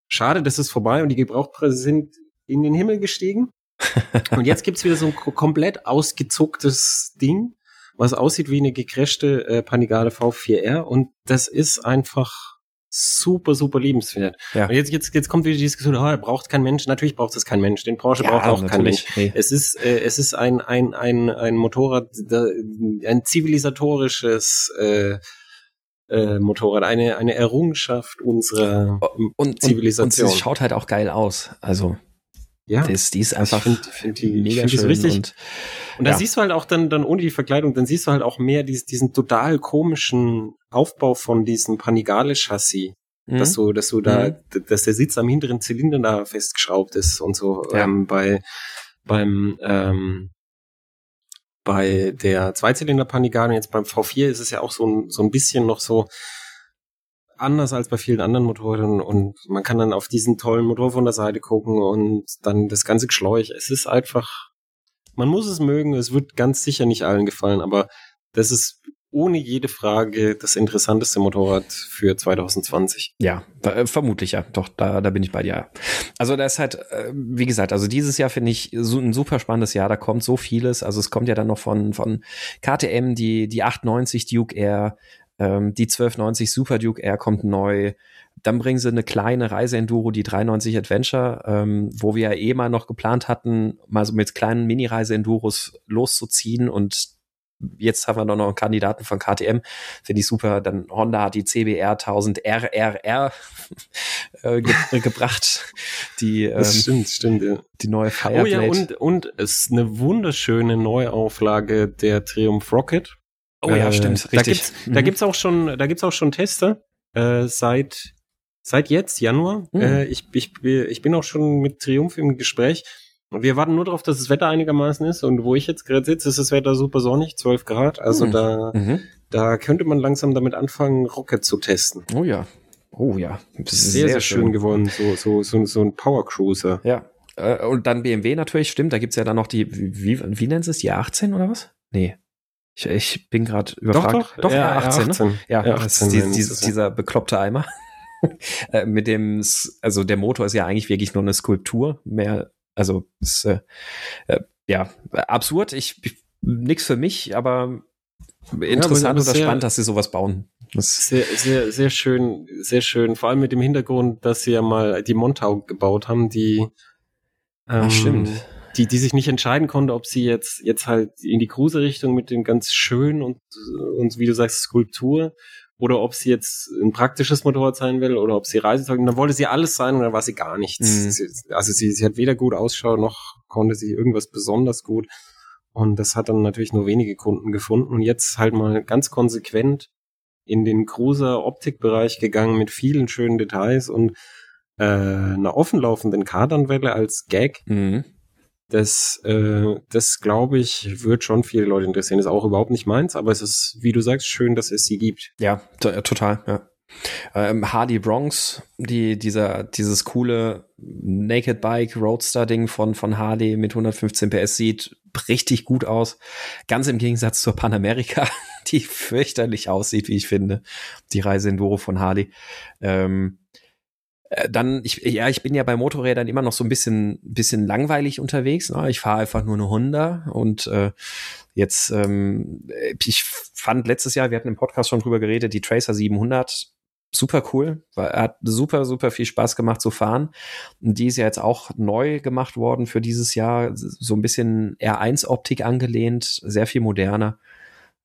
schade, das ist vorbei und die Gebrauchpreise sind in den Himmel gestiegen. und jetzt gibt's wieder so ein komplett ausgezucktes Ding, was aussieht wie eine gecrashte äh, Panigale V4R. Und das ist einfach super, super liebenswert. Ja. Und jetzt, jetzt, jetzt kommt wieder die Diskussion, oh, braucht kein Mensch. Natürlich braucht es kein Mensch. Den Porsche ja, braucht auch kein Mensch. Nee. Es ist, äh, es ist ein, ein, ein, ein Motorrad, ein zivilisatorisches äh, äh, Motorrad, eine, eine Errungenschaft unserer und, Zivilisation. Und, und es schaut halt auch geil aus. Also ja, das, die ist einfach find, find die, mega schön. Richtig. Und, und da ja. siehst du halt auch dann, dann ohne die Verkleidung, dann siehst du halt auch mehr diesen, diesen total komischen Aufbau von diesem Panigale-Chassis. Mhm. Dass du, dass du da, mhm. dass der Sitz am hinteren Zylinder da festgeschraubt ist und so. Ja. Ähm, bei, beim, ähm, bei der Zweizylinder Panigale, jetzt beim V4 ist es ja auch so ein, so ein bisschen noch so, anders als bei vielen anderen Motoren und man kann dann auf diesen tollen Motor von der Seite gucken und dann das ganze Geschläuch. Es ist einfach, man muss es mögen, es wird ganz sicher nicht allen gefallen, aber das ist ohne jede Frage das interessanteste Motorrad für 2020. Ja, äh, vermutlich ja. Doch, da, da bin ich bei dir. Also da ist halt, äh, wie gesagt, also dieses Jahr finde ich so ein super spannendes Jahr. Da kommt so vieles. Also es kommt ja dann noch von, von KTM, die, die 890 Duke Air, ähm, die 1290 Super Duke Air kommt neu. Dann bringen sie eine kleine Reiseenduro, die 390 Adventure, ähm, wo wir ja eh mal noch geplant hatten, mal so mit kleinen Mini-Reiseenduros loszuziehen und jetzt haben wir noch einen Kandidaten von KTM, finde ich super. Dann Honda hat die CBR 1000 RRR äh, ge gebracht. Die, ähm, das stimmt, stimmt, ja. Die neue Fireblade. Oh ja, und, und es ist eine wunderschöne Neuauflage der Triumph Rocket. Oh ja, äh, stimmt, richtig. Da gibt's, mhm. da gibt's auch schon, da gibt's auch schon Tester äh, seit seit jetzt Januar. Mhm. Äh, ich, ich, ich bin auch schon mit Triumph im Gespräch. Wir warten nur darauf, dass das Wetter einigermaßen ist. Und wo ich jetzt gerade sitze, ist das Wetter super sonnig, 12 Grad. Also mhm. da, mhm. da könnte man langsam damit anfangen, Rocket zu testen. Oh ja. Oh ja. Sehr, sehr, sehr schön, schön geworden. So, so, so, so ein Power Cruiser. Ja. Äh, und dann BMW natürlich, stimmt. Da gibt's ja dann noch die, wie, wie nennt es, die A18 oder was? Nee. Ich, ich bin gerade überfragt. Doch, doch, doch ja, 18, 18, ne? Ja, 18 die, die, dieser bekloppte Eimer. Äh, mit dem, also der Motor ist ja eigentlich wirklich nur eine Skulptur, mehr, also ist, äh, äh, ja, absurd. Ich, ich nix für mich, aber interessant ja, oder sehr, spannend, dass sie sowas bauen. Das sehr, sehr, sehr schön, sehr schön. Vor allem mit dem Hintergrund, dass sie ja mal die Montau gebaut haben, die ähm, Ach, stimmt die, die sich nicht entscheiden konnte, ob sie jetzt, jetzt halt in die Cruise-Richtung mit dem ganz schön und, und wie du sagst, Skulptur oder ob sie jetzt ein praktisches Motorrad sein will oder ob sie Reisezeug, und dann wollte sie alles sein und dann war sie gar nichts. Mhm. Sie, also sie, sie hat weder gut Ausschau noch konnte sie irgendwas besonders gut. Und das hat dann natürlich nur wenige Kunden gefunden und jetzt halt mal ganz konsequent in den Cruiser-Optikbereich gegangen mit vielen schönen Details und äh, einer offenlaufenden Kardanwelle als Gag. Mhm. Das, äh, das glaube ich, wird schon viele Leute interessieren. Ist auch überhaupt nicht meins, aber es ist, wie du sagst, schön, dass es sie gibt. Ja, total, ja. Ähm, Hardy Bronx, die, dieser, dieses coole Naked Bike Roadster Ding von, von Hardy mit 115 PS sieht richtig gut aus. Ganz im Gegensatz zur Panamerika, die fürchterlich aussieht, wie ich finde. Die Reise Enduro von Hardy. Ähm, äh, dann, ich, ja, ich bin ja bei Motorrädern immer noch so ein bisschen, bisschen langweilig unterwegs. Ne? Ich fahre einfach nur eine Honda und äh, jetzt, ähm, ich fand letztes Jahr, wir hatten im Podcast schon drüber geredet, die Tracer 700 super cool, er hat super, super viel Spaß gemacht zu fahren. Und die ist ja jetzt auch neu gemacht worden für dieses Jahr, so ein bisschen R1-Optik angelehnt, sehr viel moderner.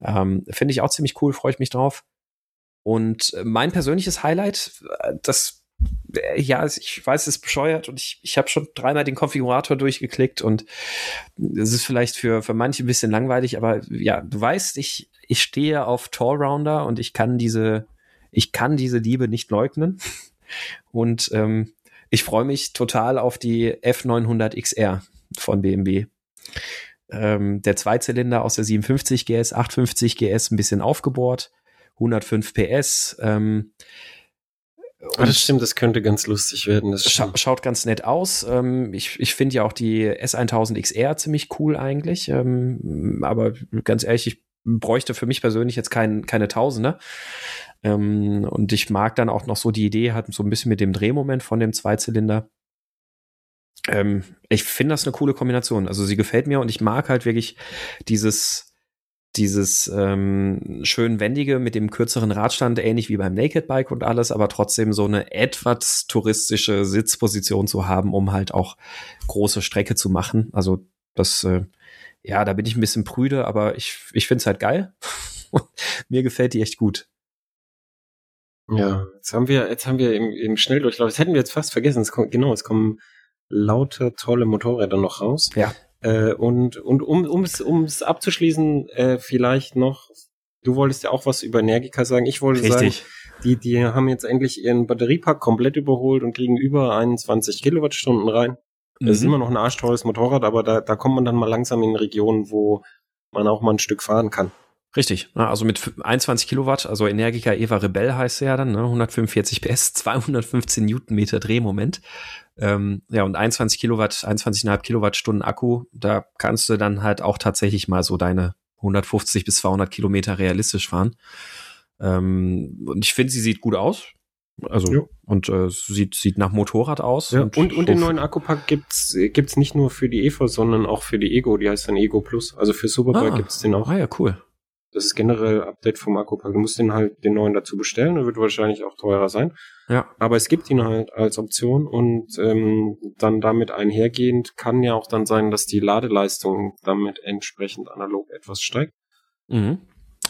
Ähm, Finde ich auch ziemlich cool, freue ich mich drauf. Und mein persönliches Highlight, das äh, ja, ich weiß, es ist bescheuert und ich, ich habe schon dreimal den Konfigurator durchgeklickt und es ist vielleicht für, für manche ein bisschen langweilig, aber ja, du weißt, ich, ich stehe auf Tallrounder und ich kann diese, ich kann diese Liebe nicht leugnen. Und ähm, ich freue mich total auf die F900 XR von BMW. Ähm, der Zweizylinder aus der 57 GS, 850 GS, ein bisschen aufgebohrt, 105 PS. Ähm, Ah, das stimmt, das könnte ganz lustig werden. Das scha schaut ganz nett aus. Ähm, ich ich finde ja auch die S1000 XR ziemlich cool eigentlich. Ähm, aber ganz ehrlich, ich bräuchte für mich persönlich jetzt kein, keine Tausende. Ähm, und ich mag dann auch noch so die Idee, hat so ein bisschen mit dem Drehmoment von dem Zweizylinder. Ich finde das eine coole Kombination. Also sie gefällt mir und ich mag halt wirklich dieses dieses ähm, schön wendige mit dem kürzeren Radstand, ähnlich wie beim Naked Bike und alles, aber trotzdem so eine etwas touristische Sitzposition zu haben, um halt auch große Strecke zu machen. Also das, äh, ja, da bin ich ein bisschen prüde, aber ich, ich finde es halt geil. Mir gefällt die echt gut. Ja, jetzt haben wir, jetzt haben wir im, im Schnelldurchlauf, das hätten wir jetzt fast vergessen, es kommt, genau, es kommen lauter tolle Motorräder noch raus. Ja. Äh, und und um ums ums abzuschließen, äh, vielleicht noch, du wolltest ja auch was über Energica sagen. Ich wollte Richtig. sagen, die die haben jetzt endlich ihren Batteriepack komplett überholt und kriegen über 21 Kilowattstunden rein. Mhm. Das ist immer noch ein arschteures Motorrad, aber da da kommt man dann mal langsam in Regionen, wo man auch mal ein Stück fahren kann. Richtig, also mit 21 Kilowatt, also Energica Eva Rebell heißt sie ja dann, ne? 145 PS, 215 Newtonmeter Drehmoment. Ähm, ja, und 21 Kilowatt, 21,5 Kilowattstunden Akku, da kannst du dann halt auch tatsächlich mal so deine 150 bis 200 Kilometer realistisch fahren. Ähm, und ich finde, sie sieht gut aus. Also, jo. und äh, sieht, sieht nach Motorrad aus. Ja, und, und, und den neuen Akkupack gibt's gibt's nicht nur für die Evo, sondern auch für die Ego, die heißt dann Ego Plus. Also für Superbike ah, gibt's den auch. Ah ja, cool. Das ist generell Update vom Akkupack. Du musst den halt den neuen dazu bestellen, der wird wahrscheinlich auch teurer sein. Ja. Aber es gibt ihn halt als Option und ähm, dann damit einhergehend kann ja auch dann sein, dass die Ladeleistung damit entsprechend analog etwas steigt. Mhm.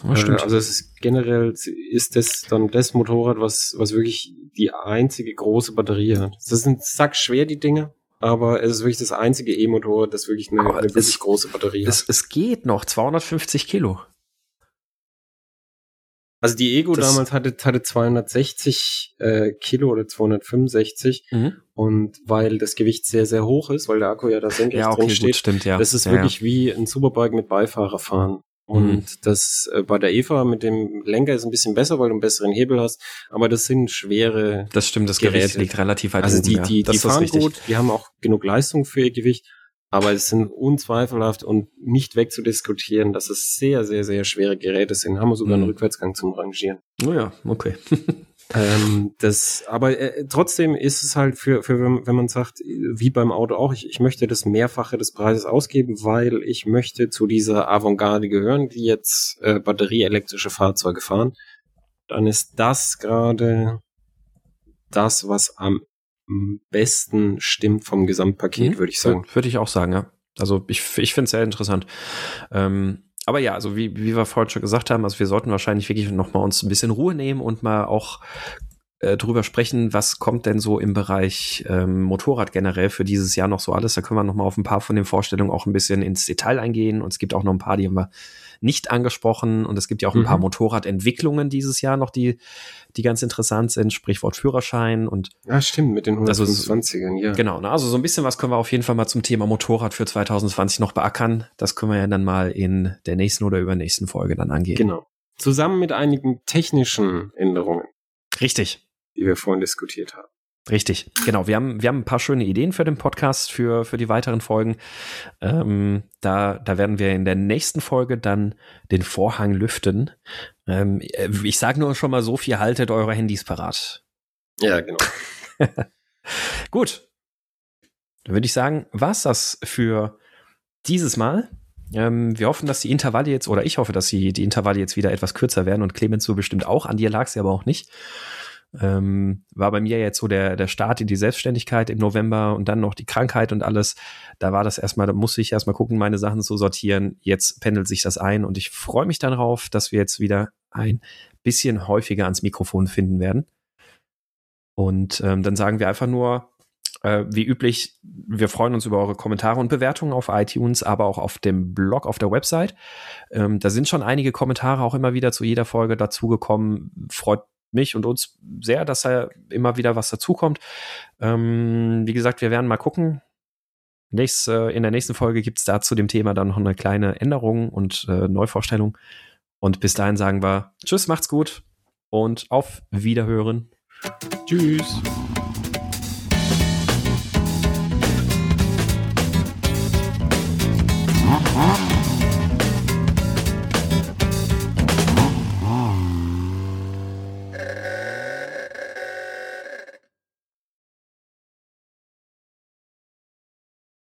Das stimmt. Also es ist generell ist das dann das Motorrad, was was wirklich die einzige große Batterie hat. Das sind sack schwer die Dinge, aber es ist wirklich das einzige E-Motorrad, das wirklich eine, eine wirklich es, große Batterie es, hat. Es geht noch 250 Kilo. Also die Ego das damals hatte, hatte 260 äh, Kilo oder 265 mhm. und weil das Gewicht sehr, sehr hoch ist, weil der Akku ja da senkrecht ja, okay, drin steht, gut, stimmt, ja. das ist ja, wirklich ja. wie ein Superbike mit Beifahrer fahren. Und mhm. das äh, bei der Eva mit dem Lenker ist ein bisschen besser, weil du einen besseren Hebel hast, aber das sind schwere Das stimmt, das Geräte. Gewicht liegt relativ weit Also oben, die, die, die, die fahren gut, die haben auch genug Leistung für ihr Gewicht, aber es sind unzweifelhaft und nicht wegzudiskutieren, dass es sehr, sehr, sehr schwere Geräte sind. Haben wir sogar einen mhm. Rückwärtsgang zum Rangieren. Oh ja, okay. ähm, das, aber äh, trotzdem ist es halt für, für wenn man sagt, wie beim Auto auch, ich, ich möchte das Mehrfache des Preises ausgeben, weil ich möchte zu dieser Avantgarde gehören, die jetzt äh, batterieelektrische Fahrzeuge fahren. Dann ist das gerade das, was am besten stimmt vom Gesamtpaket, mhm. würde ich sagen. Würde ich auch sagen, ja. Also ich, ich finde es sehr interessant. Ähm, aber ja, also wie, wie wir vorhin schon gesagt haben, also wir sollten wahrscheinlich wirklich noch mal uns ein bisschen Ruhe nehmen und mal auch äh, drüber sprechen, was kommt denn so im Bereich ähm, Motorrad generell für dieses Jahr noch so alles. Da können wir noch mal auf ein paar von den Vorstellungen auch ein bisschen ins Detail eingehen. Und es gibt auch noch ein paar, die haben wir nicht angesprochen. Und es gibt ja auch ein mhm. paar Motorradentwicklungen dieses Jahr noch, die, die ganz interessant sind. Sprichwort Führerschein und. Ja, stimmt, mit den 120ern, also, ja. Genau, ne, also so ein bisschen was können wir auf jeden Fall mal zum Thema Motorrad für 2020 noch beackern. Das können wir ja dann mal in der nächsten oder übernächsten Folge dann angehen. Genau. Zusammen mit einigen technischen Änderungen. Richtig. Die wir vorhin diskutiert haben. Richtig, genau. Wir haben, wir haben ein paar schöne Ideen für den Podcast, für, für die weiteren Folgen. Ähm, da, da werden wir in der nächsten Folge dann den Vorhang lüften. Ähm, ich sage nur schon mal so viel, haltet eure Handys parat. Ja, genau. Gut. Dann würde ich sagen, war's das für dieses Mal. Ähm, wir hoffen, dass die Intervalle jetzt, oder ich hoffe, dass die, die Intervalle jetzt wieder etwas kürzer werden und Clemens so bestimmt auch. An dir lag sie aber auch nicht. Ähm, war bei mir jetzt so der, der Start in die Selbstständigkeit im November und dann noch die Krankheit und alles. Da war das erstmal, da musste ich erstmal gucken, meine Sachen zu sortieren. Jetzt pendelt sich das ein und ich freue mich darauf, dass wir jetzt wieder ein bisschen häufiger ans Mikrofon finden werden. Und ähm, dann sagen wir einfach nur, äh, wie üblich, wir freuen uns über eure Kommentare und Bewertungen auf iTunes, aber auch auf dem Blog, auf der Website. Ähm, da sind schon einige Kommentare auch immer wieder zu jeder Folge dazugekommen. Freut mich und uns sehr, dass da immer wieder was dazukommt. Ähm, wie gesagt, wir werden mal gucken. Nächst, äh, in der nächsten Folge gibt es da zu dem Thema dann noch eine kleine Änderung und äh, Neuvorstellung. Und bis dahin sagen wir Tschüss, macht's gut und auf Wiederhören. Tschüss. Uh-huh.